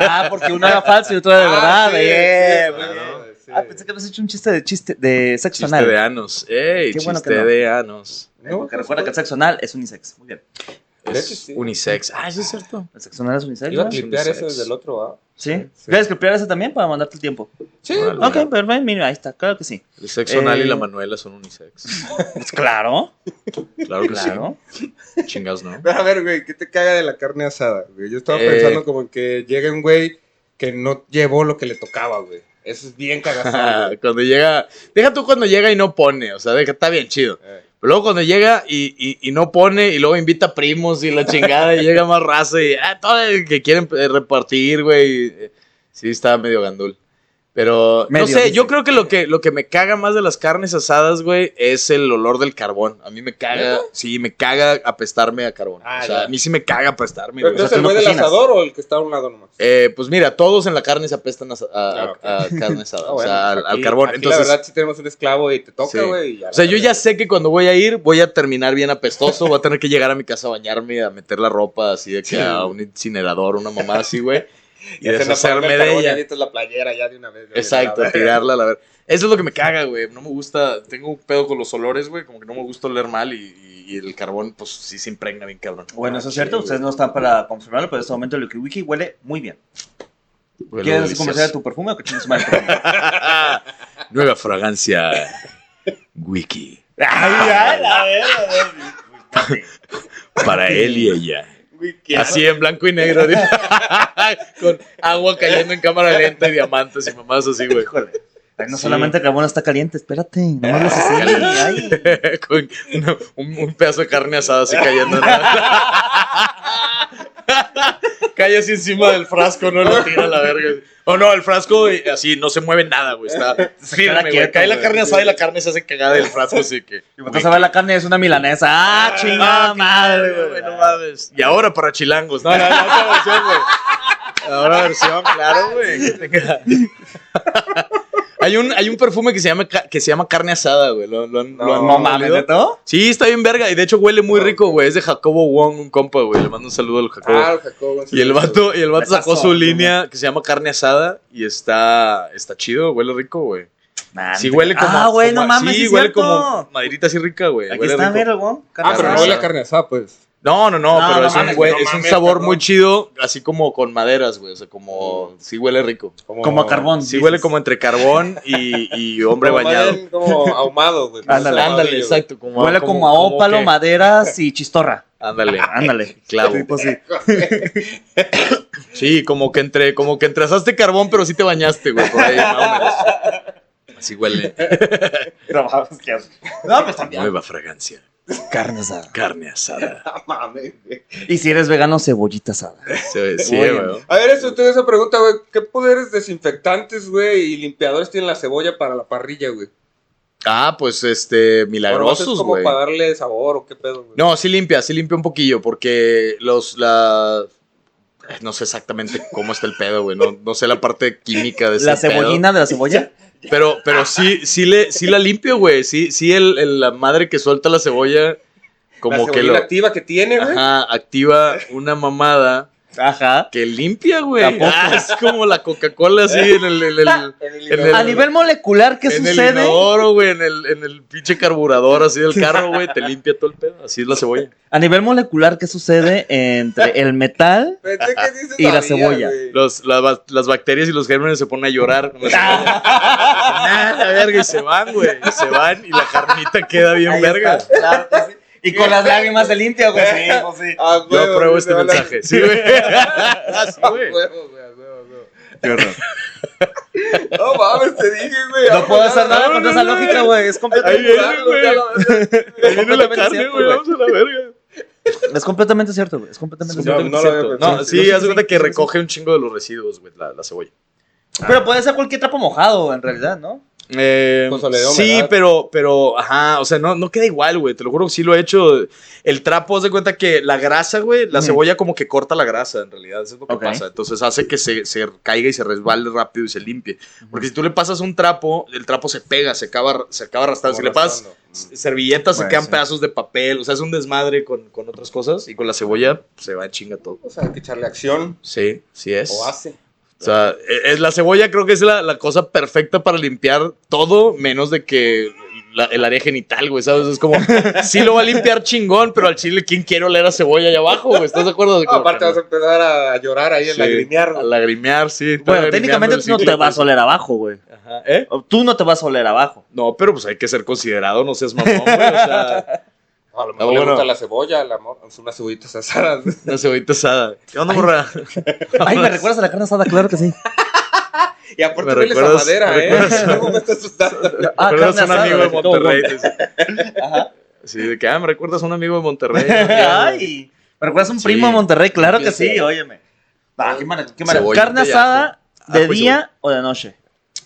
Ah, porque uno era falso y otro era de Ah, verdad. sí, eh, sí, güey. Ah, pensé que habías hecho un chiste de chiste de sexo Chiste de anal. anos. Ey, Qué bueno chiste que no. de anos. Eh, Porque recuerda que el sexo anal es unisex. Muy bien. De Es sí. unisex. Ah, eso es cierto. El sexo anal es unisex. Iba a ¿no? clipear eso desde el otro, ¿ah? ¿Sí? Sí. ¿Quieres clipear ese también para mandarte el tiempo? Sí. Órale. Ok, perfecto. Mira, ahí está. Claro que sí. El sexo anal y Eh, la Manuela son unisex. Pues claro. Claro que Claro. sí. Chingados, ¿no? Pero a ver, güey, ¿qué te caga de la carne asada? güey? Yo estaba Eh. pensando como en que llega un güey que no llevó lo que le tocaba, güey. Eso es bien cagazón, cuando llega. Deja tú cuando llega y no pone. O sea, deja, está bien chido. Eh. Pero luego cuando llega y, y, y no pone y luego invita primos y la chingada y llega más raza y ah, todo el que quieren eh, repartir, güey. eh, Sí, está medio gandul. Pero Medio, no sé, dice. yo creo que lo que lo que me caga más de las carnes asadas, güey, es el olor del carbón. A mí me caga, sí, me caga apestarme a carbón. Ah, o sea, ya. a mí sí me caga apestarme, Pero güey. ¿el güey del asador o el que está a un lado nomás? Eh, pues mira, todos en la carne se apestan a, a- a- Ah, a carne asada, Ah, o sea, al, aquí- al carbón. aquí Entonces, la verdad, si tenemos un esclavo y te toca, Sí. güey. y o sea, yo ya sé que cuando voy a ir, voy a terminar bien apestoso, voy a tener que llegar a mi casa a bañarme, a meter la ropa así de que Sí. a un incinerador, una mamá así, güey. Y Ya nos deshacerme de ella. Ya avientas la playera ya de una vez. ya Exacto, tirarla, la verdad. Eso es lo que me caga, güey. No me gusta, tengo un pedo con los olores, güey, como que no me gusta oler mal y, y- y el carbón, pues sí se impregna bien cabrón. Bueno, eso es cierto. Ustedes no están para confirmarlo, pero en este momento el Wiki huele muy bien. Huele ¿Quieres delicioso. comercial de tu perfume o que madre? tu perfume? Nueva fragancia. Wiki. Ay, ay, a ver, a ver. Para él y ella. Así en blanco y negro. Con agua cayendo en cámara lenta y diamantes y mamás así, güey. Híjole. Ay, no Sí. solamente el carbón está caliente, espérate. No me hables así. Ay. Con una- un, un pedazo de carne asada así cayendo. Cae así encima del frasco, no lo tira a la verga. O no, el frasco así no se mueve nada, güey. Está firme, güey. Cae la carne asada y la carne se hace cagada del frasco, así que. Y vas a ver la carne, es una milanesa. Ah, chingada madre, güey. güey, no mames. Y ahora para chilangos. No, no, no, otra versión, güey. Ahora versión, claro, güey. Hay un, hay un perfume que se llama, que se llama carne asada, güey. ¿Lo, lo han, lo han No mames, olido? ¿de todo? Sí, está bien verga. Y de hecho huele muy rico, güey. Es de Jacobo Wong, un compa, güey. Le mando un saludo al Jacobo. Ah, Jacobo, sí, y el vato, y el vato sacó su línea que se llama carne asada. Y está, está chido, huele rico, güey. Nah, Sí, no huele como. Ah, güey, no mames, Sí, huele cierto. como maderita así rica, güey. Aquí huele está, rico. mira, güey. Ah, pero no huele a carne asada, pues. No, no, no, No, pero no es, un, güey- no es un mames, sabor cabrón. muy chido, así como con maderas, güey. O sea, como. Sí, huele rico. Como a carbón. Sí, dices. huele como entre carbón y, y hombre Como bañado. Como ahumado, güey. Ándale, Ándale, exacto. Como, Huele como, a ópalo, que- maderas y chistorra. Ándale, Ándale. clavo. Sí, pues sí. Sí, como que entre, como que entresaste carbón, pero sí te bañaste, güey, por ahí, más o menos. Así huele. No, pues también. Nueva fragancia. Carne asada. Carne asada. No mames, güey. Y si eres vegano, cebollita asada. Sí, sí, güey. A ver, eso, tengo esa pregunta, güey. ¿Qué poderes desinfectantes, güey, y limpiadores tiene la cebolla para la parrilla, güey? Ah, pues este, ¿O nomás es milagrosos, como güey. para darle sabor o qué pedo, güey? No, sí limpia, sí limpia un poquillo, porque los, la... eh, No sé exactamente cómo está el pedo, güey. No, no sé la parte química de ese La pedo. cebollina de la cebolla. Pero, pero sí, sí, le, sí la limpio, güey. Sí, sí el, el- la madre que suelta la cebolla, como la que lo... activa que tiene, güey. Ajá, activa una mamada Ajá. que limpia, güey. Ah, es como la Coca-Cola así en el... en el- En el en el- A nivel molecular, ¿qué en el sucede? inodoro, güey, en el, en el pinche carburador así del carro, güey, te limpia todo el pedo. Así es la cebolla. A nivel molecular, ¿qué sucede entre el metal? Y la cebolla. Los, la las bacterias y los gérmenes se ponen a llorar. con la. Ah, verga, y se van, güey. Se van y la carnita queda bien Ahí verga. está, claro. Y con las lágrimas se limpia, güey. Sí, pues sí. Ah, Yo apruebo este mensaje. Sí, güey. Así, Ah, güey. Qué horror. No mames, te dije, güey. No puedo hacer nada contra esa lógica, güey. Es Ahí completamente, viene, güey. Ahí viene la completamente carne, cierto, güey. güey. Vamos a la verga. es completamente cierto, güey. Es completamente No, cierto. no. No, sí, haz cuenta que recoge un chingo de los residuos, güey, la, la cebolla. Pero puede ser cualquier trapo mojado, en realidad, ¿no? Eh, sí, pero, pero, ajá, o sea, no, no queda igual, güey. Te lo juro que sí lo he hecho. El trapo, haz de cuenta que la grasa, güey, la cebolla como que corta la grasa, en realidad. Eso es lo que pasa. Entonces hace que se, se caiga y se resbale rápido y se limpie. Porque si tú le pasas un trapo, el trapo se pega, se acaba, se acaba arrastrando. Si le pasas servilletas, se quedan sí. pedazos de papel. O sea, es un desmadre con, con otras cosas. Y con la cebolla pues, se va en chinga todo. O sea, hay que echarle acción Sí, sí es. o hace. O sea, e- es, la cebolla creo que es la, la cosa perfecta para limpiar todo, menos de que la- el área genital, güey, ¿sabes? Es como, sí lo va a limpiar chingón, pero al chile, ¿quién quiere oler a cebolla allá abajo, güey? ¿Estás de acuerdo? No, aparte vas a empezar a llorar ahí, a Sí, lagrimear. A lagrimear, sí. Bueno, técnicamente tú no te vas a oler abajo, güey. Ajá, ¿Eh? Tú no te vas a oler abajo. No, pero pues hay que ser considerado, no seas mamón, güey. O sea, A lo Ah, mejor le bueno. gusta la cebolla, la unas cebollitas asadas. una cebollita asada. ¿Qué onda, morra? Ay, me recuerdas a la carne asada, claro que sí. Y aparte Me hueles a recuerdas- madera, me ¿eh? recuerdas- ¿Cómo me estás asustando? Ah, ¿Recuerdas a un amigo de Monterrey? Ajá. Sí, de que, ah, me recuerdas a un amigo de Monterrey. Ay, me recuerdas a un Sí. primo de Monterrey, claro que Sí. óyeme. Ah, qué ¿Carne asada ajo. de y día o de noche?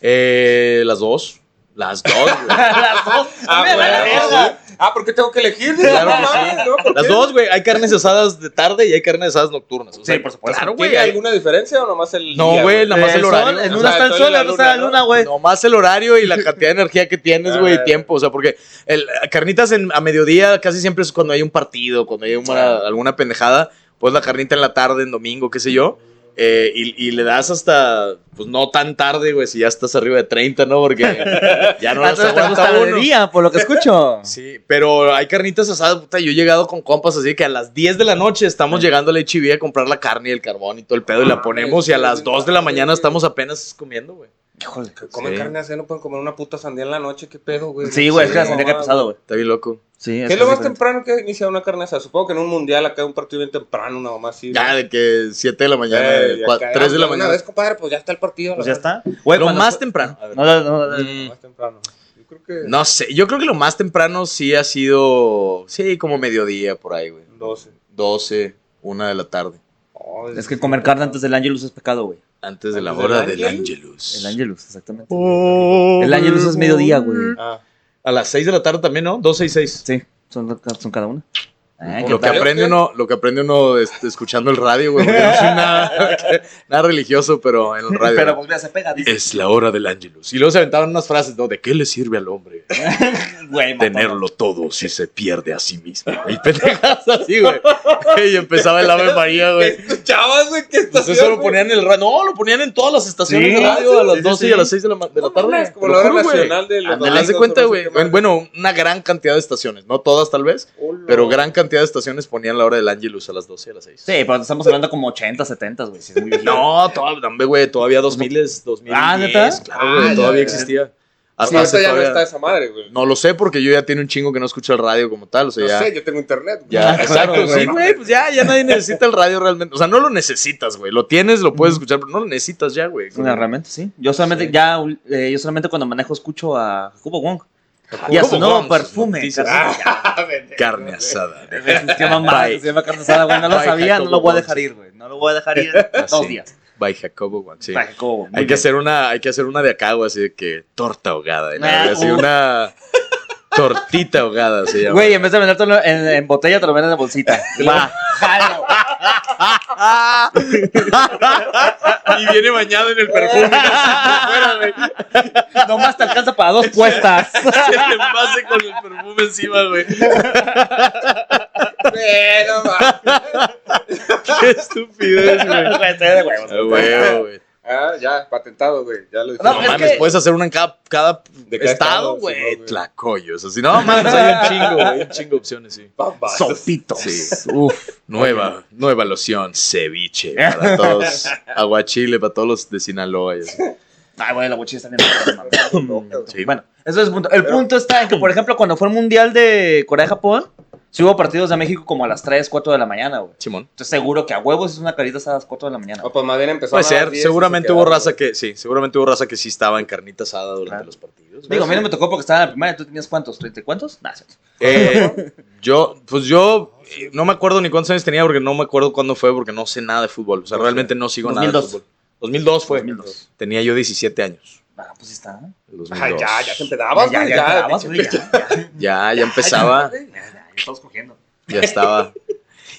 Eh, las dos. Las dos, güey. Las dos. Ah, bueno, verga. Ah, ¿por qué tengo que elegir? Claro No que sí. ¿no? ¿Por Las dos, güey. Hay carnes asadas de tarde y hay carnes asadas nocturnas. O sea, Sí, por supuesto. Claro, güey. ¿Tiene hay- alguna diferencia o nomás el No, güey, nada más el sol, horario. En una está el el sol en otra está la luna, güey. Nomás el horario y la cantidad de energía que tienes, güey, y Ah. tiempo. O sea, porque el, carnitas en, a mediodía casi siempre es cuando hay un partido, cuando hay una- alguna pendejada. Pues la carnita en la tarde, en domingo, qué sé yo. Eh, y, y le das hasta, pues no tan tarde, güey, si ya estás arriba de 30, ¿no? Porque ya no Ah, las te aguanta uno. día, por lo que escucho. Sí, pero hay carnitas asadas, puta, yo he llegado con compas así que a las 10 de la noche estamos llegando a la HB a comprar la carne y el carbón y todo el pedo y la Ah, ponemos y a las 2 de la mañana estamos apenas comiendo, güey. Híjole. Que comen Sí. carne asada, no pueden comer una puta sandía en la noche, ¿qué pedo, güey? Sí, güey, es que la sandía que ha pesado, güey. Está bien loco. Sí, ¿Qué es lo más temprano que inicia una carne asada? Supongo que en un mundial acá un partido bien temprano, una mamá así. Ya de que 7 de la mañana, Eh, ya 4, acá, 3 de la Una mañana. vez, compadre, pues ya está el partido. Pues la ya está. Güey, Lo más temprano. No, no, no, Más temprano. Yo creo que No sé, yo creo que lo más temprano sí ha sido, sí, como mediodía por ahí, güey. 12. 12, 1 de la tarde. Oh, Es que comer carne antes del Angelus es pecado, güey. Antes de la ¿Antes del hora del Ángelus? Angelus. El Angelus, exactamente. El Angelus es mediodía, güey. Ah, A las 6 de la tarde también, ¿no? 12 y 6. Sí, son, son cada una. ¿Qué Lo que aprende uno, lo que aprende uno este, escuchando el radio, güey. no soy nada, nada religioso, pero en el radio. Pero pues mira, se pega, dice. es la hora del Angelus. Y luego se aventaban unas frases, ¿no? ¿De qué le sirve al hombre Güey, tenerlo todo si se pierde a sí mismo? Y pendejas así, güey. Y empezaba el Ave María, ¿Qué güey. escuchabas, güey? ¿Qué estás Pues eso lo ponían en el radio. No, lo ponían en todas las estaciones Sí, de radio a las sí, sí, 12 y a las 6 de la, de la tarde. Como Te la hora nacional de los de cuenta, güey. Bueno, una gran cantidad de estaciones. No todas, tal vez. Pero gran cantidad de estaciones ponían la hora del Angelus a las 12 y a las 6. Sí, pero estamos hablando como 80, 70, güey. Sí, viejito. No, todavía, güey, todavía 2000, 2010. Ah, ¿neta? Claro, güey, Ah, ya, todavía ya. existía. Sí, Hasta hace ya no está esa madre, güey. No lo sé porque yo ya tiene un chingo que no escucho el radio como tal, o sea, No ya. sé, yo tengo internet. güey. Ya, Ah, exacto, claro, sí, güey. güey, pues ya, ya nadie necesita el radio realmente. O sea, no lo necesitas, güey. Lo tienes, lo puedes escuchar, pero no lo necesitas ya, güey. No, realmente sí. Yo solamente Sí. ya, eh, yo solamente cuando manejo escucho a Jacobo Wong. Y a su nuevo perfume. noticias. Carne asada. Se llama Mar- Bye. se llama carne asada, güey. No lo Bye, sabía, no lo voy a dejar ir, güey. No lo voy a dejar ir dos Sí. días. By Jacobo Wong, sí. Bye, Jacobo, Hay que hacer una, hay que hacer una de acá, güey, así de que torta ahogada. ¿no? Ah, Así uh. una tortita ahogada se llama. Güey, en vez de vendértelo en, en botella, te lo venden en bolsita. Va, jalo. y viene bañado en el perfume. Fuera, güey. Nomás te alcanza para dos puestas. El envase con el perfume encima, güey. Qué estupidez, güey. Güey, güey. Ah, ya, patentado, güey. Ya lo No, No, dijimos. mames, que- puedes hacer una en cada, cada De cada estado, güey. sí, no. Tlacoyos, así. No, mames, hay un chingo, güey. Hay un chingo de opciones, sí. Sopitos. Sí. Uf. Nueva, nueva loción, ceviche para todos. Aguachile para todos los de Sinaloa. y así. Ay, güey, la mochila está bien. Sí. Bueno, eso es el punto. El punto está en que, por ejemplo, cuando fue el Mundial de Corea-Japón, sí hubo partidos de México como a las 3, 4 de la mañana, güey. Simón. Estoy seguro que a huevos es una carita asada a las 4 de la mañana. No, pues más bien empezó Puede a ser, 10 y seguramente se hubo raza güey. que, sí, seguramente hubo raza que sí estaba en carnita asada durante Claro. los partidos. Digo, a mí no me tocó porque estaba en la primaria. ¿Tú tenías cuántos? ¿30 y cuántos? Nah, cierto. Eh, yo, pues yo eh, no me acuerdo ni cuántos años tenía porque no me acuerdo cuándo fue porque no sé nada de fútbol. O sea, No sé. realmente no sigo nada de 2002. fútbol. 2002 fue. 2002. Tenía yo 17 años. Ah, pues sí está. el 2002. Ay, ya, ya te empedabas, ya, güey. ya, Ya, ya, ya, pinche- ya, ya. Ya, ya empezaba. Estamos cogiendo. Ya estaba.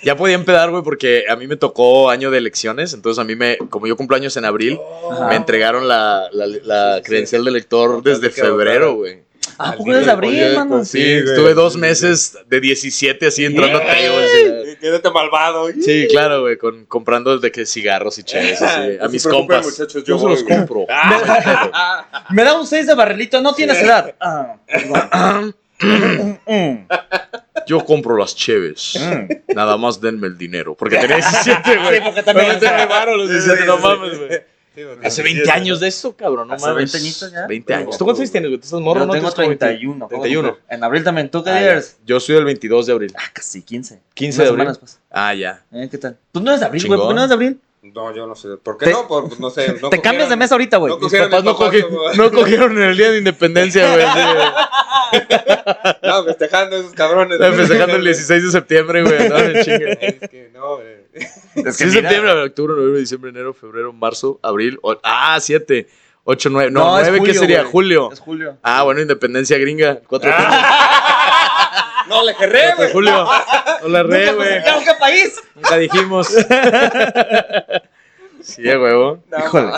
Ya podía empedar, güey, porque a mí me tocó año de elecciones. Entonces a mí me, como yo cumplo años en abril, Ajá. me entregaron la, la, la Sí, credencial de elector desde febrero, güey. Ah, ¿poco desde abril, oye, mano? pues, Sí, Sí, güey. estuve dos meses de 17 así entrando a Teo, así, Eh, Quédate malvado. Sí, claro, güey, con, comprando de que cigarros y chéves, así, a mis compas. muchachos, yo yo se los compro. Ah, Me da un 6 de barrilito, no tienes edad. Ah, perdón. Yo compro las cheves. mm. Nada más denme el dinero. Porque tenía 17, güey. Sí, porque también- me varo a los 17, no mames, güey. Sí, Hace 20 años de eso, cabrón, no Hace mames. 20 añitos ya. 20 años. ¿Tú cuántos años tienes, güey? ¿Tú estás morro, Yo no? tengo Tienes como 20. 31. ¿cómo 31. cumplo? En abril también. ¿Tú qué Ah, eres? Yo soy del 22 de abril. Ah, casi 15. 15 Unas de abril. semanas, pues. Ah, ya. Eh, ¿Qué tal? ¿Tú no eres de abril, güey? ¿Por qué no eres de abril? No, yo no sé. ¿Por qué Te- no? Por, no sé. no Te cambias de cogieron- mes ahorita, güey. no Mis cogieron papás el no, papá cogi- como- no cogieron en el día de independencia, güey. No, festejando esos cabrones. güey. Festejando el 16 de septiembre, güey. No. Es que no, güey. Es que Sí, septiembre, octubre, noviembre, diciembre, enero, febrero, marzo, abril. o- ah, 7, 8, 9. No, No, es 9, ¿qué julio, sería? güey. Julio. Es julio. Ah, bueno, independencia gringa. 4 de julio. No, le querré, 4 de güey. julio. No la re, güey. qué país? Nunca dijimos. Sí, a huevo. No, Híjole.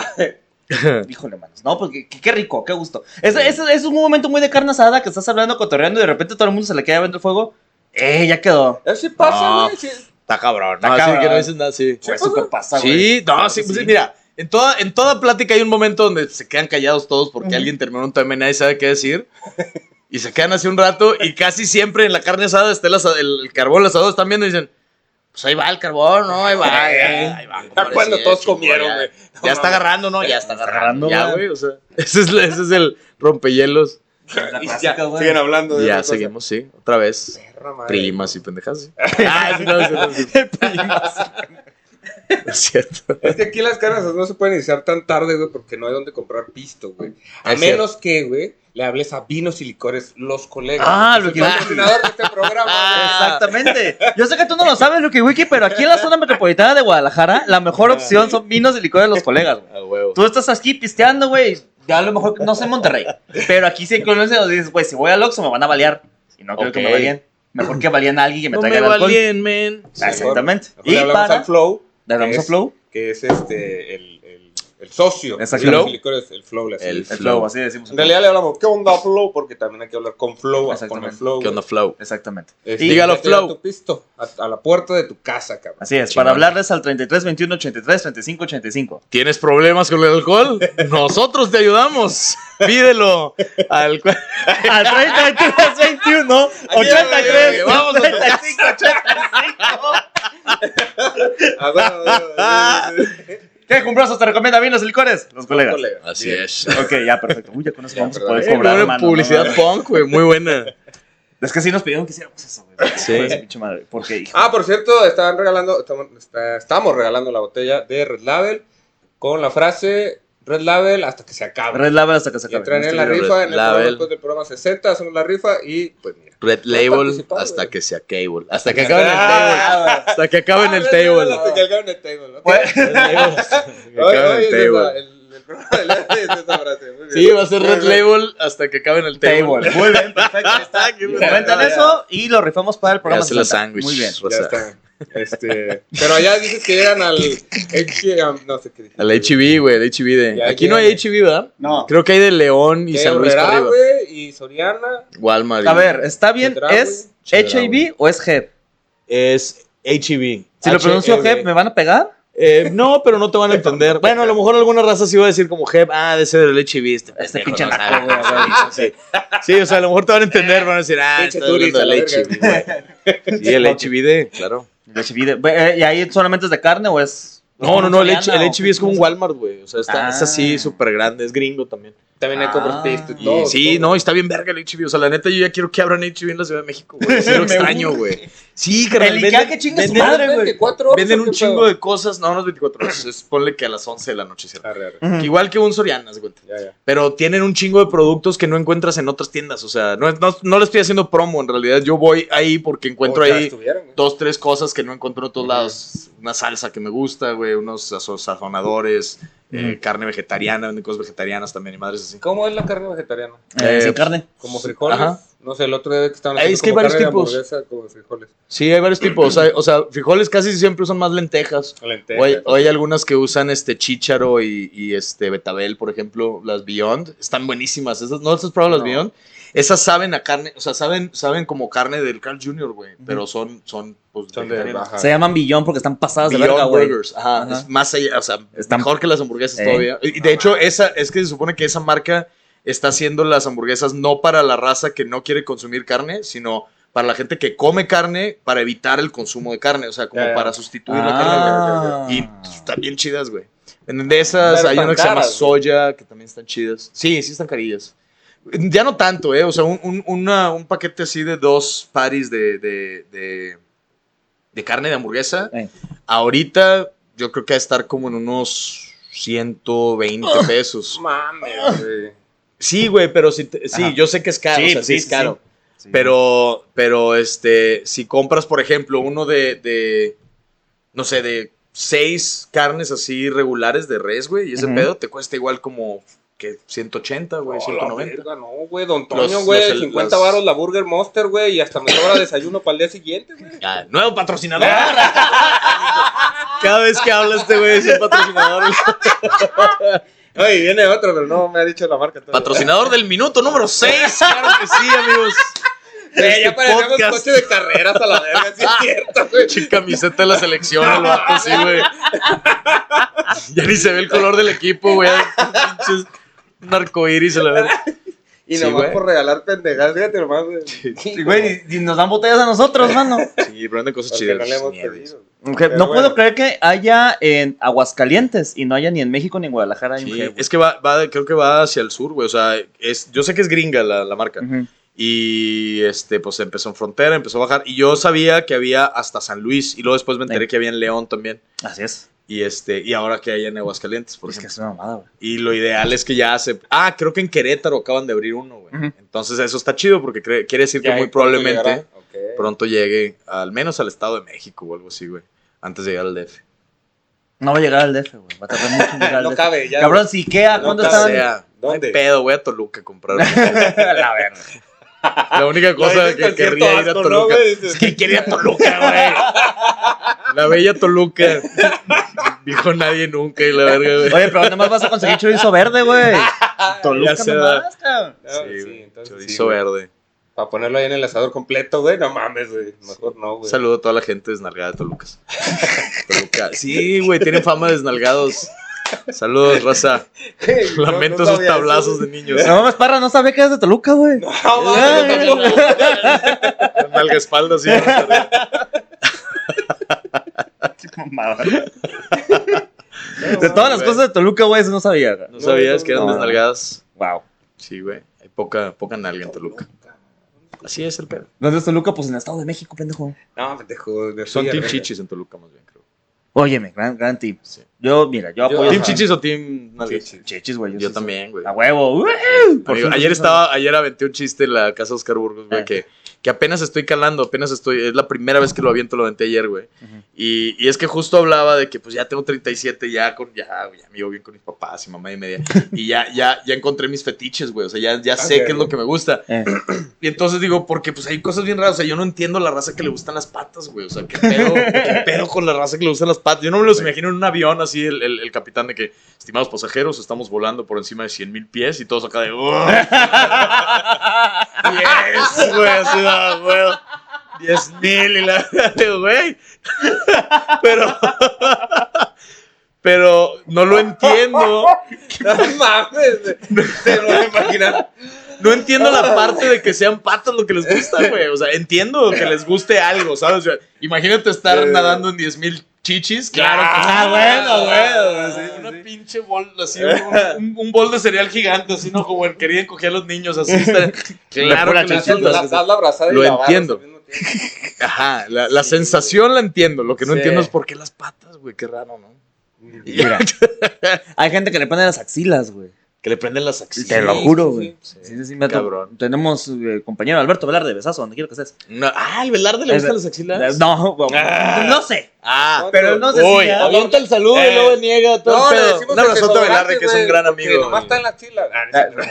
Híjole, manos. No, porque qué, qué rico, qué gusto. Es, es, es un momento muy de carne asada que estás hablando, cotorreando y de repente todo el mundo se le queda viendo el fuego. ¡Eh, ya quedó! Eso sí pasa, güey. sí. Está cabrón. Está No, así cabrón. que no dices nada, sí. Güey, pasa? súper pasa, güey. Sí, no, Claro sí, pues sí. mira, en toda, en toda plática hay un momento donde se quedan callados todos porque alguien terminó un tema y nadie sabe qué decir. Y se quedan así un rato y casi siempre en la carne asada está el, asa- el, carbón, el asador, están viendo y dicen, Pues ahí va el carbón, ¿no? Ahí va. Ahí, ahí va, Ya cuando sí, todos chingón, comieron, ya. güey. No Ya está mames. agarrando, ¿no? Ya está agarrando. Ya, güey. o sea. Ese es, ese es el rompehielos. Y ya, siguen hablando de Ya otra cosa. seguimos, sí. Otra vez. Perra. Primas y pendejas. sí. Ah, sí, no, sí, no, sí. Es cierto. Es que aquí las carnes no se pueden iniciar tan tarde, güey, porque no hay donde comprar pisto, güey. A Es menos que, güey, le hables a vinos y licores los colegas. Ah, lo que que- es el patrocinador de este programa. Exactamente. Yo sé que tú no lo sabes, Lucky Wiki, pero aquí en la zona metropolitana de Guadalajara, la mejor opción son vinos y licores de los colegas, güey. A huevo. Tú estás aquí pisteando, güey. Ya a lo mejor, no sé en Monterrey. Pero aquí sí conoces y dices, güey, si voy al Oxxo me van a balear. Y no creo que Ok. me valien. Mejor que valían a alguien que me No traiga me el alcohol. valien, men. Exactamente. Mejor le Y hablamos para... al Flow. ¿Le hablamos que a Flow? Que es este, el, el, el socio. Exactamente. Vinos y licores, el Flow. le El. El Flow. Flow, así decimos. En realidad le hablamos, ¿qué onda Flow? Porque también hay que hablar con Flow, con el Exactamente. Flow. ¿Qué onda, Flow? Exactamente. Este, Y- Dígalo, ya te da Flow. tu pisto a, a la puerta de tu casa, cabrón. Así es, Chingón. para hablarles al 33 21 83 35 85. ¿Tienes problemas con el alcohol? Nosotros te ayudamos. Pídelo al Al 33 21 83 Vamos a tu 35 85. Ah, bueno, bueno, bueno, sí, sí. ¿Qué cumplosos te recomienda vinos y licores? Los colegas. Colega. Así Bien. es. Ok, ya, perfecto. Uy, ya con eso vamos a poder Eh, cobrar, publicidad no, punk, güey. Muy buena. Es que sí nos pidieron que hiciéramos eso, güey. Sí. Madre. ¿Por qué, hijo? Ah, por cierto, estaban regalando, estamos, está- estamos regalando la botella de Red Label con la frase Red Label hasta que se acabe. Red Label hasta que se acabe. entran en la Red rifa, en el Label. programa, después del programa 60, hacemos la rifa y pues mira. Red Label hasta que sea cable. Hasta que acaben el table. Ah, Hasta que acaben el table. Hasta que acaben el table. hasta que acaben el table. Sí, va a ser Red. Label hasta que acaben el table. Table. Muy bien, perfecto. Comentan eso y lo rifamos para el programa. Ya se la 60. sándwich. Muy bien. Este, pero allá dices que llegan al H, no sé qué. Al HB, güey, el HB de. Ya Aquí no hay. HB, ¿verdad? No. Creo que hay de León y San Luis Herrera, arriba. güey, y Soriana. Walmart. y- A ver, ¿está bien? Chedraui. ¿Es. HIB o es HEB? Es HEB. Si lo pronuncio HEB. HEB, ¿me van a pegar? Eh, no, pero no te van a entender. Bueno, a lo mejor alguna raza sí va a decir como Heb, ah, de ser el HB. Este, Este pinche no güey. Sí, sí, o sea, a lo mejor te van a entender, van a decir, ah, está hablando del la HB. güey. Sí, el HB de, claro. El HB de- eh, ¿Y ahí solamente es de carne o es.? No, no, no, el, H- el HB es como un? Walmart, güey. O sea, está, es así, Ah. súper grande, es gringo también. También hay Ah, y Y todo. sí, todo. no, está bien verga el HB. O sea, la neta, yo ya quiero que abran HB en la Ciudad de México, güey. Sí lo extraño, güey. Sí, carnal. El venden- Ikea que chinga su venden- madre, güey. 24 horas, Venden ¿o un chingo pedo? de cosas, no, no es 24 horas, es- ponle que a las 11 de la noche cierran. Arre, Igual que un Soriana, se cuenta. Ya, ya. Pero tienen un chingo de productos que no encuentras en otras tiendas. O sea, no, no, no le estoy haciendo promo, en realidad. Yo voy ahí porque encuentro ahí güey. dos, tres cosas que no encuentro en otros lados. Una salsa que me gusta, güey, unos sazo- sazonadores, eh, carne vegetariana, venden cosas vegetarianas también y madres así. ¿Cómo es la carne vegetariana? Eh, Eh, sin carne. ¿Como frijoles? Ajá. No sé, el otro día que estaban Eh, haciendo es que hay varios tipos. como frijoles. Sí, hay varios tipos. Hay- o sea, frijoles casi siempre usan más lentejas. O hay, o hay algunas que usan este chícharo y, y, este betabel, por ejemplo, las Beyond. Están buenísimas. Esas, ¿No las has probado las. Beyond? Esas saben a carne, o sea, saben, saben como carne del Carl Jr., güey. Pero son, son, pues, Son de vegetarianas. baja. Se llaman billón porque están pasadas de verga, güey. Burgers. Ajá, Ajá. Es más allá, o sea, Están- mejor que las hamburguesas Eh. todavía. Y de hecho, esa, es que se supone que esa marca está haciendo las hamburguesas no para la raza que no quiere consumir carne, sino para la gente que come carne para evitar el consumo de carne. O sea, como para sustituir la carne. Ah. Y pues, están bien chidas, güey. Venden de esas, hay una que se llama soya, que también están chidas. Sí, sí están carillas. Ya no tanto, ¿eh? O sea, un, un- una- un paquete así de dos paris de, de, de, de carne de hamburguesa. Eh. Ahorita yo creo que va a estar como en unos 120 pesos. Mames, güey. Sí, güey, pero si te- sí, Ajá. yo sé que es caro, Sí, o sea, sí, sí, es caro. Sí. Pero, pero, este, si compras, por ejemplo, uno de, de no sé, de seis carnes así regulares de res, güey, y ese pedo te cuesta igual como, que 180, güey, No, la 190. verga, no, güey, don Toño, güey, los- 50 los- varos la Burger Monster, güey, y hasta me sobra desayuno para el día siguiente, güey. Ya, nuevo patrocinador. Cada vez que hablas este güey es un patrocinador. Ay, viene otro, pero no me ha dicho la marca. todavía. Patrocinador del minuto número 6. Claro que sí, amigos. Güey, Este ya parecemos coche de carreras a la verga, sí es cierto, güey. Pinche camiseta de la selección, el vato, sí, güey. Ya ni se ve el color del equipo, güey. Pinches un arcoíris a la verga. Y Sí, nomás güey. por regalar pendejadas, fíjate nomás, güey. Y, güey, y, y nos dan botellas a nosotros, mano. Sí, pero venden cosas chidas. no bueno. puedo creer que haya en Aguascalientes y no haya ni en México ni en Guadalajara. hay un Sí, G, es que va, va, creo que va hacia el sur, güey. O sea, es, yo sé que es gringa la, la marca. Ujú. Y este, pues empezó en frontera, empezó a bajar. Y yo sabía que había hasta San Luis. Y luego después me enteré Sí. que había en León también. Así es. Y este, y ahora que hay en Aguascalientes, por Es que ejemplo. es una mamada, güey. Y lo ideal es que ya se. Ah, creo que en Querétaro acaban de abrir uno, güey. Entonces eso está chido porque quiere decir Ya, que muy ¿y cuándo probablemente pronto llegue al menos al Estado de México o algo así, güey. Antes de llegar al DF. No va a llegar al DF, güey. Va a tardar mucho en llegar al No DF. cabe, ya. Cabrón, si Ikea, No ¿cuándo estaban? ¿Dónde? no hay pedo, voy a Toluca a comprar. la verga. La única cosa que querría ir a asco, ¿no, Toluca. es que quería Toluca, güey. La bella Toluca. Dijo nadie nunca y la verga, güey. Oye, pero nada más vas a conseguir chorizo verde, güey. Toluca nomás, cabrón. Sí, Chorizo verde. Para ponerlo ahí en el asador completo, güey. No mames, güey. Mejor no, Un güey. saludo a toda la gente desnalgada de Tolucas. Toluca. Sí, güey, tienen fama de desnalgados. Saludos, raza. Hey, Lamento no esos eso, tablazos de niños. No mames, parra, no sabía que eres de Toluca, güey. No, mames, no. Nalga espalda, sí. De todas las cosas de Toluca, güey, eso no sabía. güey. ¿No sabías que eran desnalgadas? Wow. Sí, güey. Hay poca, poca nalga en Toluca. Así es el pedo. ¿Dónde es Toluca? Pues en el Estado de México, pendejo. No, pendejo. de Son team chichis en Toluca, más bien, creo. Óyeme, gran, gran tip. Sí. Yo, mira, yo Yo- apoyo. ¿Team chichis o team nalgas? Chichis. Güey. Yo sí también, güey. A huevo. Por Amigo, fin, ayer estaba, ayer aventé un chiste en la casa de Oscar Burgos, güey, Ah. que, que apenas estoy calando, apenas estoy, es la primera vez que lo aviento, lo aventé ayer, güey. Ujú. Y, y es que justo hablaba de que pues ya tengo 37, ya con, ya, ya me llevo bien con mis papás y mamá y media. Y ya, ya, ya encontré mis fetiches, güey. O sea, ya, ya sé Ok. qué es lo que me gusta. Eh, Y entonces digo, porque pues hay cosas bien raras. O sea, yo no entiendo la raza que le gustan las patas, güey. O sea, qué pedo, qué pedo con la raza que le gustan las patas. Yo no me los imagino en un avión así, el, el- el capitán de que, estimados pasajeros, estamos volando por encima de 100 mil pies y todos acá de, "Oh". yes, güey, así, güey. 10 mil y la güey. Pero, pero no lo entiendo. No mames. Te lo voy a imaginar. No entiendo la parte de que sean patas lo que les gusta, güey. O sea, entiendo que les guste algo, ¿sabes? O sea, imagínate estar Eh. nadando en 10 mil chichis. Claro que Ah, bueno, bueno, sí, Una sí. pinche bol, así, un, un- un bol de cereal gigante, así, ¿no? Como el querían coger a los niños, así. está- Claro la abrazada y Lo la entiendo. Ajajá, la, la Sí, sensación la entiendo. Lo que no Sí. entiendo es por qué las patas, güey. Qué raro, ¿no? Mira, hay gente que le pone las axilas, güey. Que le prenden las axilas. Te lo juro, güey. sí. Sí, sí, me Cabrón. Tenemos eh, compañero Alberto Velarde, besazo, donde quiero que estés. No, ah, el Velarde le gustan las axilas. No, Ah. no sé. Ah, Pero no sé Uy, si ya- avienta el saludo y Eh, luego niega todo No, el pedo. a desodorante, Velarde, que es un gran amigo. Nomás está en la chila. Ah, no.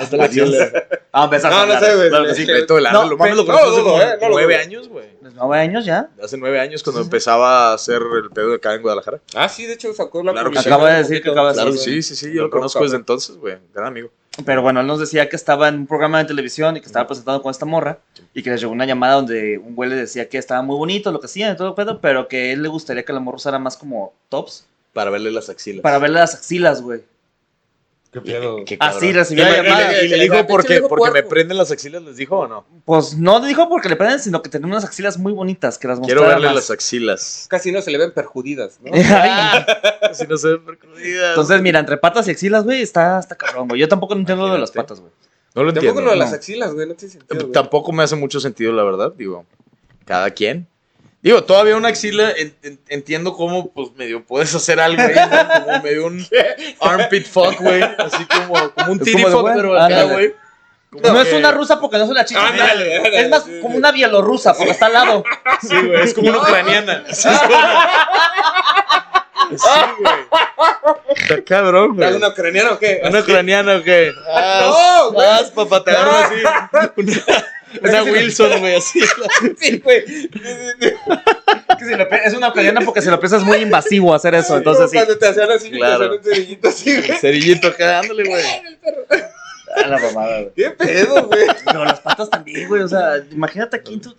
Ah, besazo. No, no sé, güey. Claro que sí, Beto Velarde. No, lo no conocí lo hace eh, no lo nueve años, güey. ¿Nueve años ya? Hace nueve años cuando empezaba a hacer el pedo de acá en Guadalajara. Ah, sí, de hecho sacó la Claro publicidad Acaba de decir que acaba de Claro, Sí, sí, sí, sí, yo lo No, conozco cabrón. desde entonces, güey. Gran amigo. Pero bueno, él nos decía que estaba en un programa de televisión y que estaba presentado con esta morra y que les llegó una llamada donde un güey le decía que estaba muy bonito lo que hacía y todo el pedo, pero que él le gustaría que la morra usara más como tops Para verle las axilas. para verle las axilas, güey. ¿Qué pedo? Qué Así recibió la le- llamada. y le- y le dijo porque, porque me prenden las axilas, ¿les dijo o no? Pues no dijo porque le prenden, sino que tenía unas axilas muy bonitas que las Quiero verle más. las axilas. Casi no se le ven perjudidas, ¿no? Ay. Si no se ven percudidas. Entonces, mira, entre patas y axilas, güey, está, está cabrón, güey. Yo tampoco no entiendo lo de las patas, güey. no lo entiendo. Tampoco lo de las axilas, güey, no tiene sentido. güey. Tampoco me hace mucho sentido, la verdad. Digo, cada quien. Digo, todavía una axila, en- en- entiendo cómo, pues, medio puedes hacer algo ahí, ¿no? Como medio un armpit fuck, güey. Así como, como un titty fuck, güey, pero acá, güey. No es una rusa porque no es una chica. Ándale, ándale, es más sí, como una bielorrusa porque está al lado. Sí, güey, es como una ucraniana. Sí, güey. Está cabrón, güey. ¿Es una ucraniana o qué? ¿Una ucraniana o qué? No, güey. Ah, papá, te agarro así. Una Wilson, güey, así. Sí, güey. Es una ucraniana porque si lo piensas es muy invasivo hacer eso. Entonces sí. Cuando te hacían así, Claro. un cerillito así, güey. Cerillito acá, dándole, güey. Ah, la mamada, güey. ¿Qué pedo, güey? Pero las patas también, güey. O sea, imagínate aquí en tu.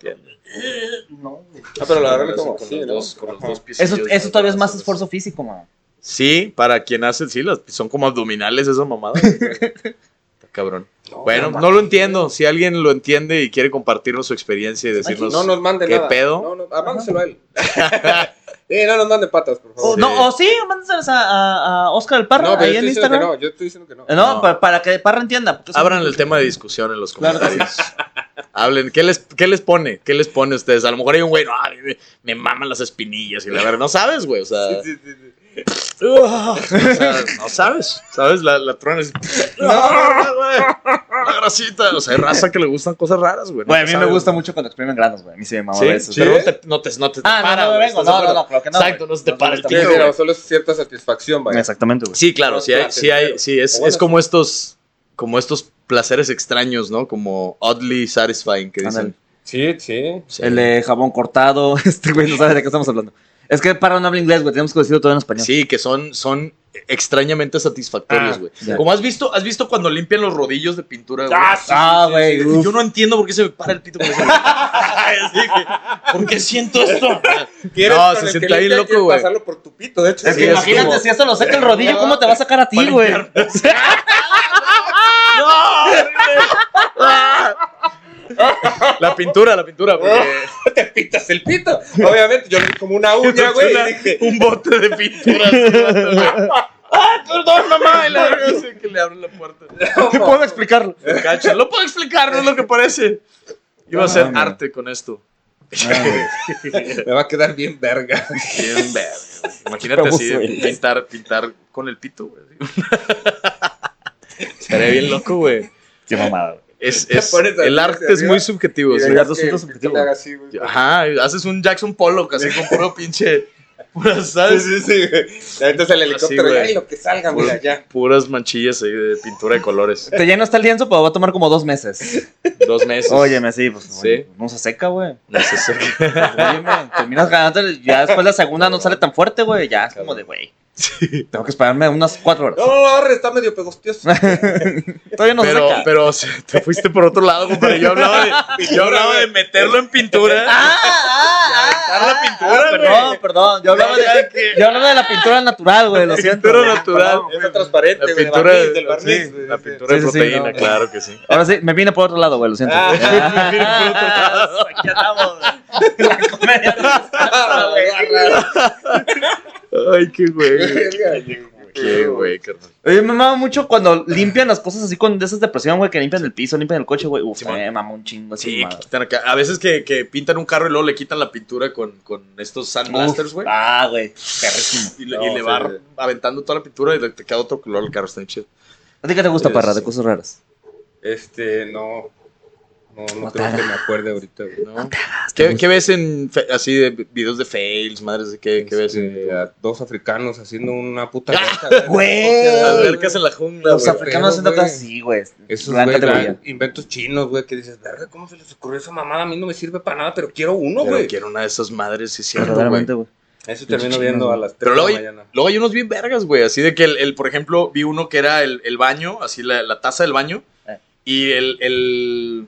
No, güey. Ah, pero la verdad como Con así, los ¿no? dos- con los dos Eso, eso todavía es más esfuerzo físico, man. Sí, para quien hace, sí, las, son como abdominales esas mamadas. Cabrón. No, Bueno, no, no lo entiendo. Si alguien lo entiende y quiere compartirnos su experiencia y decirnos. No nos mande ¿Qué nada. pedo? No, no, a él. Eh, no nos mande patas, por favor. O, no, o sí, mándaselas a, a, a Oscar el Parra No, pero ahí yo en que Instagram. no, yo estoy diciendo que no. No, No. pa- Para, que Parra entienda. Abran el tema de discusión en los Claro comentarios. Hablen, ¿qué les, ¿qué les pone? ¿Qué les pone a ustedes? A lo mejor hay un güey, me, me maman las espinillas y la verdad, no sabes, güey, o sea, Sí, sí, sí, sí. O sea, no sabes, ¿sabes? La, la truena es, no, güey, la grasita, o sea, hay raza que le gustan cosas raras, güey. no Güey, a mí me gusta güey. mucho cuando exprimen granos, güey. A mí sí me mama Sí, eso. sí. pero no te, no te, no te Ah, no, para, no me güey, vengo. ¿estás de No, no, no, claro que no. Exacto, güey. no se te para el pero güey. solo es cierta satisfacción, vaya. Exactamente, güey. Sí, claro, sí hay, sí hay, sí, es, es como estos, como estos placeres extraños, ¿no? Como oddly satisfying que dicen. Sí. Sí. El de jabón cortado. Este güey no sabe de qué estamos hablando. Es que Parra no habla inglés, güey. Tenemos que decirlo todo en español. Sí, que son, son extrañamente satisfactorios, Ah, güey. ya. Como has visto, has visto cuando limpian los rodillos de pintura, güey. Ah, sí, Ah, sí, güey. sí. Yo no entiendo por qué se me para el pito con eso. ¿Por qué siento esto? ¿Quieres No, se siente ahí loco, güey. pasarlo por tu pito, de hecho. Es Sí, que es imagínate, como- si esto lo saca el rodillo, ¿cómo te va a sacar a ti, Para güey? La pintura, la pintura, porque te pitas el pito. Obviamente, yo le di como una uña, güey, Una- y dije, un bote de pintura. ¡Ah, perdón, mamá! Y la así que le abren la puerta. puedo explicarlo. Cacha, lo puedo explicar, no es lo que parece. Iba a No, hacer no. arte con esto. me va a quedar bien verga. Bien verga. güey. Imagínate así, pintar, pintar con el pito, güey. Sería bien loco, güey. Qué mamada, güey. Es, es- así el arte es arriba muy subjetivo. Y sí. dejas dos que- puntos que subjetivos. le haga así, güey. Ajá, haces un Jackson Pollock así con puro pinche. Puras, Sí, ¿sabes? sí, sí. güey. Entonces el helicóptero, güey. ay, lo que salga, mira, ya. Puras manchillas ahí de pintura de colores. Te lleno hasta el lienzo, pero va a tomar como dos meses. Dos meses. Óyeme, sí, pues. Sí. No se seca, güey. No sé si- Óyeme, terminas ganando. Ya después la segunda no sale tan fuerte, güey. Ya es como de, güey. Tengo que esperarme unas cuatro horas. No, no, no, arre, está medio pegostioso. Todavía no pero, seca. pero sí, te fuiste por otro lado, compadre. Yo hablaba de, yo hablaba de meterlo en pintura. Ah, ah, aventar la pintura, güey. perdón, perdón. Yo hablaba, de, yo hablaba de la pintura natural, güey. Lo siento. pintura natural. Está transparente, La güey, de pintura, barniz, del barniz, sí, la sí. pintura Sí, de sí, sí, proteína, no, claro que sí. Ahora sí, me vine por otro lado, güey. Lo siento. Ah, me vine por otro lado. Aquí andamos, güey. La comedia. Ay, qué güey. Qué güey, carnal. Oye, me mama mucho cuando limpian las cosas así con de esas de presión, güey, que limpian el piso, limpian el coche, güey. Uf, me mama un chingo así. Sí, quitan acá. A veces que, que pintan un carro y luego le quitan la pintura con, con estos sandblasters, güey. Ah, güey. Perrísimo. Y, le- No, y le sí, va sí. aventando toda la pintura y le- te queda otro color el carro, está bien chido. ¿A ti qué te gusta, Sí, parra, sí. de cosas raras? Este, no. No, no, No creo que me acuerde ahorita, güey. ¿no? ¿Qué, qué ves en así de videos de fails, madres de qué, qué ves? Este, En a dos africanos haciendo una puta Güey. albercas en la jungla, Los güey. africanos haciendo cosas así, güey. Esos güey, gran- inventos chinos, güey, que dices, verga, ¿cómo se les ocurrió esa mamada? A mí no me sirve para nada, pero quiero uno, Pero güey. quiero una de esas madres, sí, cierto. Verdaderamente, güey. Eso termino viendo a las 3 Pero de luego la hay, mañana. luego hay unos bien vergas, güey. Así de que, el, el, por ejemplo, vi uno que era el, el baño, así la, la taza del baño. Eh. Y el, el.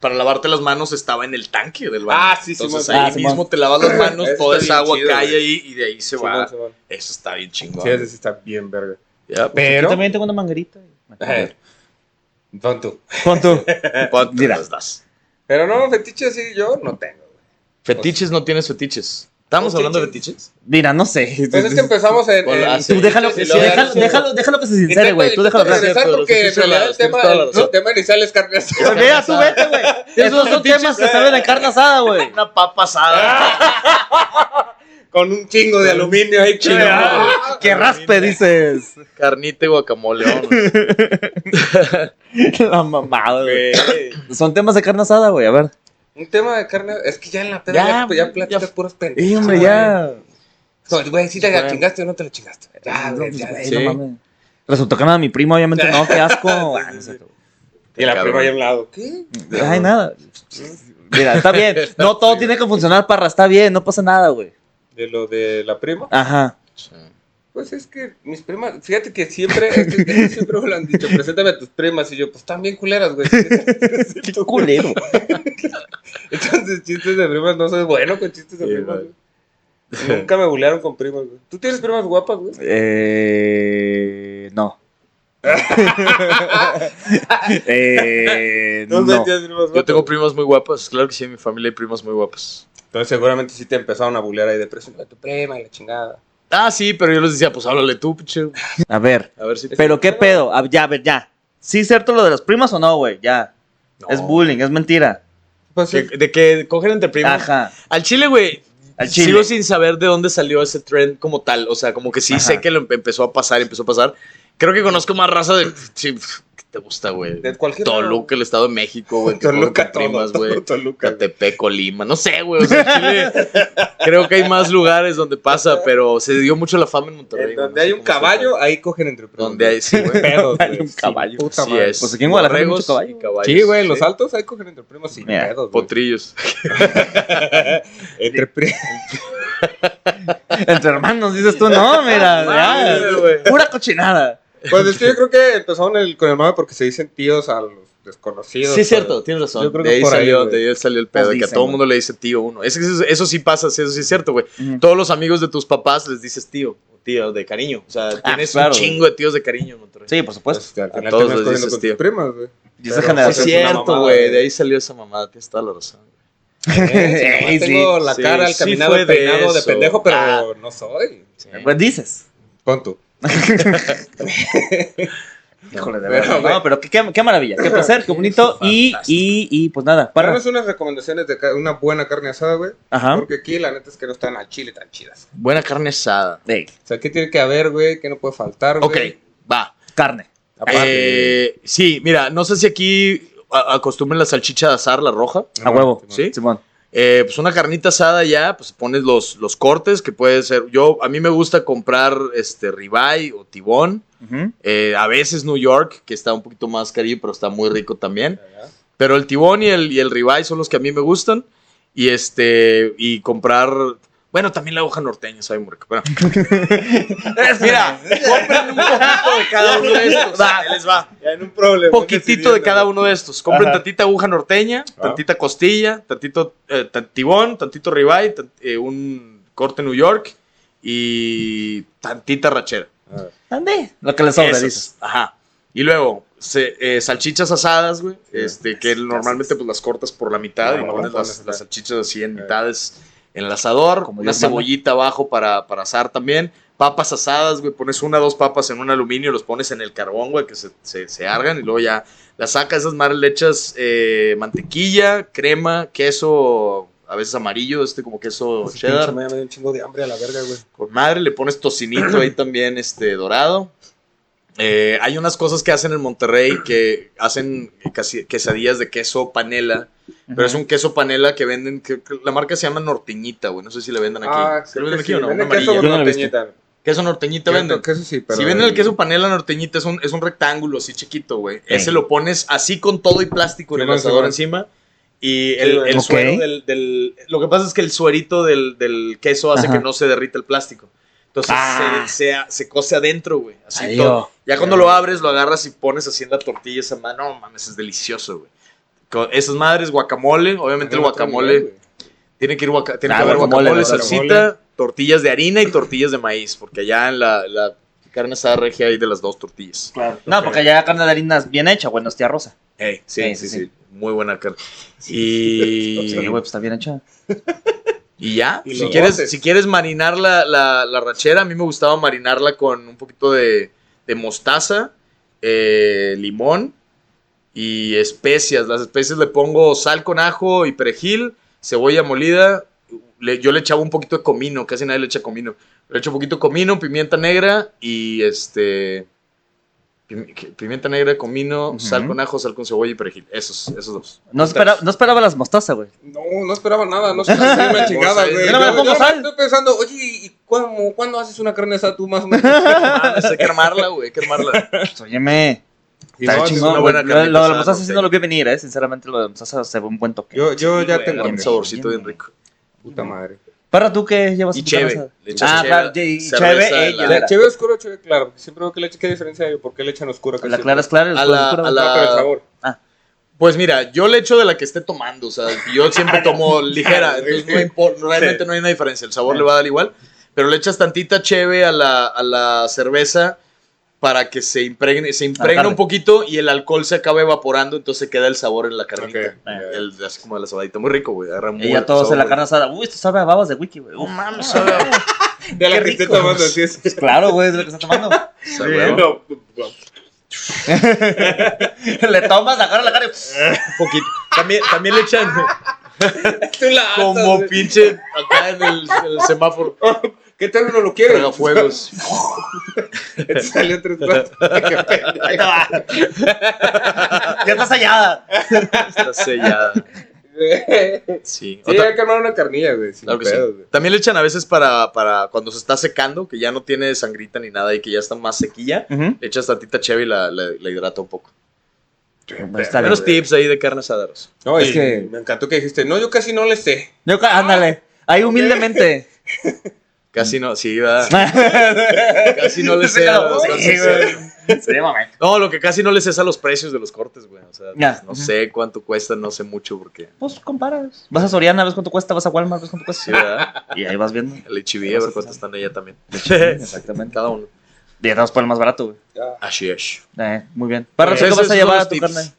Para lavarte las manos estaba en el tanque del baño. Ah, sí, Entonces Simón. ahí Ah, mismo te lavas las manos, toda esa agua chido, cae ahí y de ahí se va. Eso está bien chingón. Sí, ese sí está bien verga. Ya, Yo Pero, también tengo una manguerita. Eh. Pon tú. pues, Mira. las das. Pero no, fetiche así yo no tengo, güey. Fetiches no tienes fetiches. ¿Estamos hablando de fetiches? Mira, no sé. Pues es que empezamos en... Hola, en- sí. Tú déjalo, Sí, sí, lo- déjalo, sí, déjalo, déjalo que se sincere, güey. Tú déjalo regresar porque en realidad el tema, el, tema inicial es carne asada. Mira, tú vete, güey. Esos son temas que saben en carne asada, güey. Una papa asada. Con un chingo de aluminio ahí Chingo. Ah, Que raspe, dices. Carnita y guacamole. La mamada, güey. Son temas de carne asada, güey. A ver. Un tema de carne... Es que ya en la peda Ya, ya, ya, platicas ya- puras pendejas. Sí, hombre, ya. güey. Güey, si te la chingaste o no te la chingaste. Ya, No, güey, pues, ya. güey, sí. no mames. Resultó que nada, mi primo, obviamente, no, qué asco. Ah, no sé. Y la prima ahí a un lado. ¿Qué? Ay, nada. Mira, está bien. No todo tiene que funcionar, parra. Está bien, no pasa nada, güey. De lo de la prima. Ajá. Pues es que mis primas, fíjate que siempre, es que- es que siempre me lo han dicho, preséntame a tus primas y yo, pues están bien culeras, güey. Qué culero. Entonces, chistes de primas, no soy bueno con chistes de Sí, primas, güey. Nunca me bulearon con primas, güey. ¿Tú tienes primas guapas, güey? Eh. No. eh, ¿Dónde no. tienes primas Yo tengo primas muy guapas. Claro que sí, en mi familia hay primas muy guapas. Entonces seguramente sí te empezaron a bulear ahí de preso. Tu prima y la chingada. Ah, sí, pero yo les decía, pues háblale tú, pinche. A ver, A ver si te... pero qué pedo. A- ya, a ver, ya. ¿Sí es cierto lo de las primas o no, güey? Ya. No. Es bullying, es mentira. Pues sí. De, de que cogen entre primos. Ajá. Al chile, güey. Al chile. Sigo sin saber de dónde salió ese trend como tal. O sea, como que sí Ajá. sé que lo empe- empezó a pasar, empezó a pasar. Creo que conozco más raza de. Sí, ¿Qué te gusta, güey? De cualquier Toluca, el estado de México, güey. Toluca, primas, todo, güey. Toluca. Catepec, Colima, no sé, güey. O sea, Chile, creo que hay más lugares donde pasa, pero se dio mucho la fama en Monterrey. En donde no hay un caballo, ahí cogen entre. Donde hay, sí, güey. pedos, Hay güey. un caballo. puta Sí madre. es. Pues aquí en Guadalajara hay mucho caballo. caballos. Sí, güey, en los Sí. altos ahí cogen entre primos sin Mira, pedos, güey. Potrillos. Entre primos. Entre hermanos, dices tú, no, mira. Madre, ya. güey. Pura cochinada. Pues es que yo creo que empezaron el, con el mame porque se dicen tíos a los desconocidos. Sí, es cierto, pero- tienes razón. Yo creo de, que ahí por ahí, salió, de ahí salió el pedo, Pues de que a todo güey. mundo le dice tío uno. Es que eso, eso sí pasa, sí, eso sí es cierto, güey. Todos los amigos de tus papás les dices tío, tío de cariño. O sea, tienes claro, un güey. chingo de tíos de cariño en Monterrey. Sí, por supuesto. Pues, al final todos cogiendo dices con tío. tus primas, güey. Y esa Pero, generación. es cierto, güey. De ahí salió esa mamada. Tienes toda la razón. Eh, nomás tengo sí. la Sí, cara, el sí caminado, fue el de peinado de eso. pendejo, pero Ah. no soy. Pues dices. Pon tú. Híjole, de Pero, verdad. güey. No, pero qué, qué, qué maravilla, qué placer, qué bonito. Y, y, y pues nada, para. Para unas recomendaciones de una buena carne asada, güey. Ajá. Porque aquí la neta es que no están al chile tan chidas. Buena carne asada. Ey, O sea, ¿qué tiene que haber, güey? ¿Qué no puede faltar, Ok, güey? va. carne. Aparte, Eh, sí, mira, no sé si aquí acostumbren la salchicha de azar, la roja. A huevo. ¿Sí? Simón. Eh, pues una carnita asada ya, pues pones los, los cortes que puede ser. Yo, a mí me gusta comprar este ribeye o tibón. Eh, a veces New York, que está un poquito más carillo, pero está muy rico también. Pero el tibón y el, y el ribeye son los que a mí me gustan. Y este, y comprar. Bueno, también la hoja norteña, sabe muy rico. Bueno. Mira, compren un poquito de cada uno de estos. Ahí les va. Ya en un problema. poquitito de cada uno de estos. Compren Ajá. tantita aguja norteña, tantita costilla, tantito eh, tan- tibón, tantito ribeye, eh, un corte New York y tantita rachera. Ande. Lo que le sobra, dices. Ajá. Y luego, se- eh, salchichas asadas, güey. Este, que normalmente pues las cortas por la mitad y pones las, las salchichas así en mitades en el asador. Como una manda. cebollita abajo para, para asar también. Papas asadas, güey. Pones una o dos papas en un aluminio, los pones en el carbón, güey, que se, se, se argan y luego ya las sacas esas madres le echas eh, mantequilla, crema, queso, a veces amarillo, este como queso cheddar. Me dio un chingo de hambre a la verga, güey. Con madre, le pones tocinito ahí también, este, dorado. Eh, hay unas cosas que hacen en Monterrey que hacen casi- quesadillas de queso panela, pero es un queso panela que venden, que, que la marca se llama Norteñita, güey, no sé si la vendan aquí. Ah, ¿Se sí, lo venden que aquí sí. o no? Una Venden queso amarilla. Norteñita. Queso Norteñita venden. queso sí, pero si venden el queso panela Norteñita es un, es un rectángulo así chiquito, güey. Ey. Ese lo pones así con todo y plástico en el asador encima. Y el, suero del, del- Lo que pasa es que el suerito del, del queso hace Ajá. que no se derrita el plástico. Entonces Ah. se, se, se cose adentro, güey. Así todo. Ya cuando lo abres, lo agarras y pones así en la tortilla esa mano. No mames, es delicioso, güey. Con esas madres, guacamole. Obviamente el guacamole. Tiene que ir guaca- tiene Ah, que haber guacamole, guacamole, guacamole. salsita, tortillas de harina y tortillas de maíz. Porque allá en la, la carne asada regia hay de las dos tortillas. No, porque ya carne de harina es bien hecha, güey, no es tía rosa. Ey, sí, Sí, sí, sí, sí, Muy buena carne. Y, Sí, güey, pues está bien hecha. Y ya. Y si, quieres, botes. si quieres marinar la, la, la rachera, a mí me gustaba marinarla con un poquito de, de mostaza, eh, limón y especias. Las especias le pongo sal con ajo y perejil, cebolla molida. Le- yo le echaba un poquito de comino, casi nadie le echa comino. Le echo un poquito de comino, pimienta negra y este. Pimienta negra, comino, Ujú. sal con ajo, sal con cebolla y perejil. Esos, esos dos. No, espera- no esperaba las mostazas, güey. No, no esperaba nada, no sé, una chingada, güey. Yo no me pongo Yo sal. Estoy pensando, oye, ¿y cuándo, cuándo haces una carne asada tú más o menos? Mames, hay que armarla, güey, hay que armarla. Pues, óyeme. Y Está no, chingón, una güey. buena Lo, de la mostaza sí no lo vi venir, eh. Sinceramente, lo de la mostaza se ve un buen toque. Yo, yo ya Güey, tengo un saborcito bien rico. Puta madre. Para tú que llevas Y cheve. Le Ah, claro, y cheve, la- ella. ¿Le ¿Cheve oscuro o cheve claro? Siempre veo que le echa, ¿qué diferencia hay? ¿Por qué le echan oscuro? La clara es clara, el A oscuro es la- oscuro. a la- Ah, pero el sabor. Pues mira, yo le echo de la que esté tomando, o sea, yo siempre tomo ligera, entonces no importa, realmente no hay una diferencia, el sabor le va a dar igual, pero le echas tantita cheve a la, a la cerveza para que se impregne, se impregna carne. un poquito y el alcohol se acaba evaporando, entonces queda el sabor en la carnita. Ok. El, así como de la sabadita, muy rico, güey. agarra muy Y ya todos en la carne asada. Uy, esto sabe a babas de wiki, güey. Uf, mames, sabe a- De la Qué que esté rico. tomando así es. Pues claro, güey, es lo que está tomando. Sí, No, Le tomas, agarra la cara y... Un poquito. También, también le echan tú la atas, como pinche acá en el, en el semáforo. ¿Qué tal uno lo quiere? Tragafuegos. Te salió tres. Ahí te va. ya está sellada. Está sellada. Sí. Sí, Otra- hay que armar una carnilla, güey. Sin Claro que sí. pedos, güey. También le echan a veces para, para cuando se está secando, que ya no tiene sangrita ni nada y que ya está más sequilla. Le echas tantita cheve y la, la- la hidrata un poco. Menos tips ahí de carne asada. Rosa. No, Es que- me encantó que dijiste, no, yo casi no le sé. Yo, ándale. Ahí humildemente. Casi no, sí, va. Casi no le sé a mamá. No, lo que casi no le sé es a los precios de los cortes, güey. O sea, Ya. no sé cuánto cuesta, no sé mucho porque. Pues comparas. Vas a Soriana, ves cuánto cuesta. Vas a Walmart, ves cuánto cuesta. Sí, ¿verdad? Y ahí vas viendo. El HIV, a ver cuánto están allá también. Exactamente. Cada uno. Y estamos por el más barato, güey. Ya, Así es. Eh, muy bien. Para Pues ¿tú qué vas a llevar los a tu tips. carne?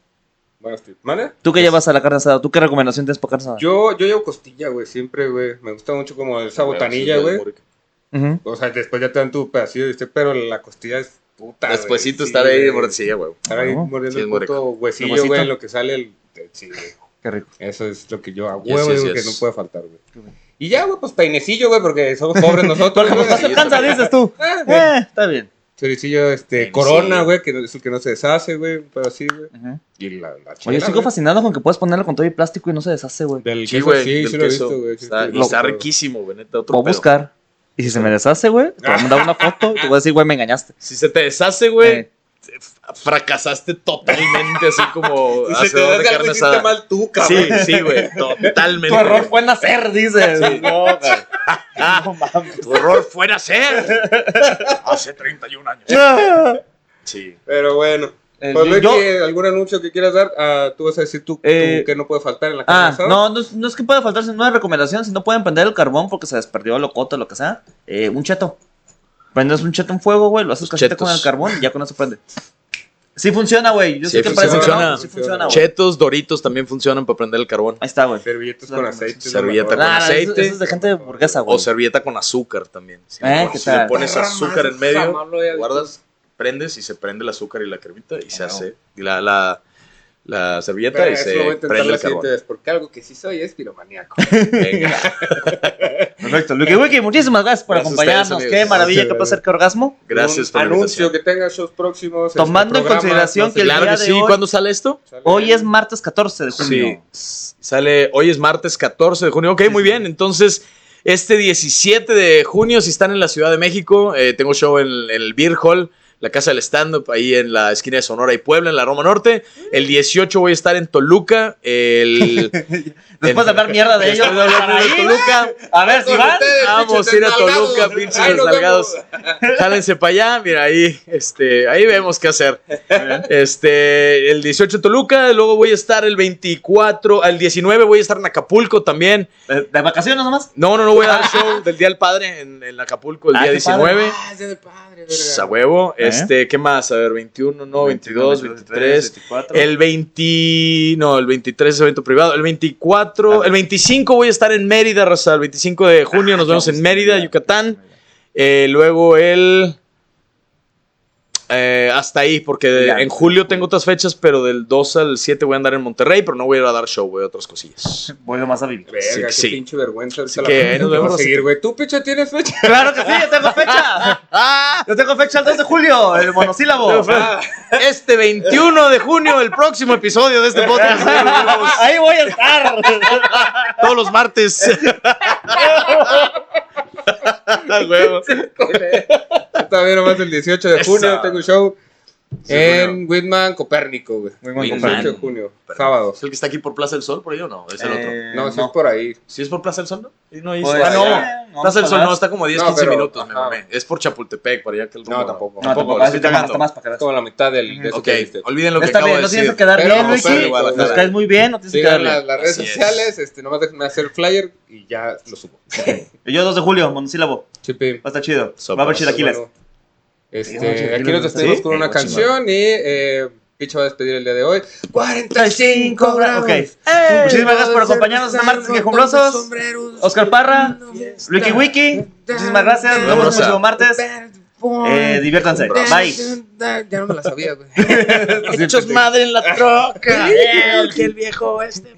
buenos tips. ¿Mane? ¿Tú qué llevas a la carne asada? ¿Tú qué recomendación tienes para carne asada? Yo, yo llevo costilla, güey, siempre, güey. Me gusta mucho como esa botanilla, güey. O sea, después ya te dan tu pedacillo, ¿viste? Pero la costilla es puta. Despuésito estar ahí de güey. Estar ahí No, mordiendo el puto huesillo, ¿El güey, lo que sale el... Sí, güey. Qué rico. Eso es lo que yo a huevo digo que no puede faltar, güey. Y ya, güey, pues peinecillo, güey, porque somos pobres nosotros, Porque estás en cansa, dices tú. Ah, Eh, está bien. Choricillo, este, Peinecillo. corona, güey, que no- es el que no se deshace, güey, pero así, güey. Y la, la Oye, chela, sigo fascinado con que puedes ponerlo con todo y plástico y no se deshace, güey. Del Sí, queso, güey. sí, del sí lo he visto, güey. Está, está riquísimo, güey. Neta, otro Voy a buscar. Y si se me deshace, güey, te voy a mandar una foto y te voy a decir, güey, me engañaste. Si se te deshace, güey, Eh. fracasaste totalmente, así como Si se te hacedor da de algo, hiciste mal tú, cabrón. Sí, sí, güey, totalmente. Tu error fue nacer, dices. No, güey. No mames. Tu error fue nacer hace 31 años. Sí. Pero bueno. El- Pues, yo- ¿algún anuncio que quieras dar? Ah, tú vas a decir tú, Eh, tú que no puede faltar en la carne Ah, asada. no, no es, no es que pueda faltarse, no es recomendación. Si no pueden prender el carbón porque se desperdió el locoto o lo que sea, eh, un cheto. Prendes un cheto en fuego, güey, lo haces casita con el carbón y ya con eso prende. Sí funciona, güey. Yo Sí sé que funciona. parece que no, sí funciona, güey. Chetos, doritos también funcionan para prender el carbón. Ahí está, güey. Servilletas con aceite. Servilleta con Nah, aceite. Eso, eso es de gente burguesa, güey. O servilleta con azúcar también. Si, le Eh, pones- ¿qué si le pones azúcar en medio, guardas, prendes y se prende el azúcar y la cremita y se no. hace la, la, la servilleta Pero y se voy a prende la el carbón. vez, porque algo que sí soy es piromaníaco. Venga. Perfecto. Lucky Wiki, muchísimas gracias por Gracias ustedes, acompañarnos. amigos. Qué maravilla Gracias, que puede ser que orgasmo. Gracias por anuncio que tenga shows próximos. este, Tomando en programas, consideración no sé que el. Claro día que de sí. hoy- ¿Cuándo sale esto? Sale- Hoy es martes 14 de junio. Sí. Sale, hoy es martes 14 de junio. Ok, muy bien. Entonces, este 17 de junio, si están en la Ciudad de México, eh, tengo show en, en el Beer Hall, la casa del stand-up, ahí en la esquina de Sonora y Puebla, en la Roma Norte. El 18 voy a estar en Toluca. El, Después de hablar mierda de ellos, Toluca. A ver si van. ustedes, Vamos a ir a. Toluca, pinches desnalgados. Jálense para allá, mira, ahí, este, ahí vemos qué hacer. Este, el 18 en Toluca, luego voy a estar el 24, al 19 voy a estar en Acapulco también. ¿De, de vacaciones nomás? No, no, no voy a dar show del Día del Padre en, en Acapulco el Ah, día qué 19. Ah, es de padre, Pues, verga. a huevo. ¿Eh? Este, ¿qué más? A ver, 21, no, 22, 23. 24. El 20, no, el 23 es evento privado. El 24, el 25 voy a estar en Mérida, raza. El 25 de junio nos vemos en Mérida, Yucatán. Eh, luego el... eh, hasta ahí, porque de- en julio tengo otras fechas, pero del 2 al 7 voy a andar en Monterrey, pero no voy a ir a dar show, voy a otras cosillas. Voy más a vivir. Verga, Sí, qué sí. pinche vergüenza. Así que la nos vemos, a seguir, güey. ¿Tú, picha, tienes fecha? Claro que sí, yo tengo fecha. Yo tengo fecha el 2 de julio, el monosílabo. Ah, Este 21 de junio, el próximo episodio de este podcast. Ahí voy a estar. Todos los martes. Huevo. Todavía nomás el 18 de junio tengo un show Sí, en Whitman, Copérnico, güey. Whitman, 18 Copérnico. de junio, sábado. ¿Es el que está aquí por Plaza del Sol, por ahí o no? Es el otro. Eh, No, sí es por ahí. ¿Sí es por Plaza del Sol, no? No, ahí Pues, está- ah, no. no, Plaza del Sol no, está como 10, No, 15 pero, minutos, me ajá. mamé. Es por Chapultepec, para allá que el No, rumbo- tampoco. No, tampoco. lo Así estoy te cagando. hasta más para que veas. Como la mitad del, de Ok, olviden lo que Está acabo bien, de no tienes decir. que quedar Pero bien, Guadalajara. Nos caes muy bien, no tienes que Sigan quedar las, bien. las redes sociales, este, nomás déjenme hacer flyer y ya lo subo. Y yo 2 de julio, monosílabo. Chipi. Va a estar chido. Va a haber chilaquiles. Este, Sí, aquí nos despedimos ¿Sí? con una canción y eh, Picho va a despedir el día de hoy. 45 grados. Ok. Muchísimas gracias por acompañarnos esta martes quejumbrosos. Oscar Parra, Wiki Wiki. Muchísimas gracias. Nos vemos el próximo martes. Eh, diviértanse. Bye. Ya no me la sabía, güey. Hechos madre en la troca. que el viejo este.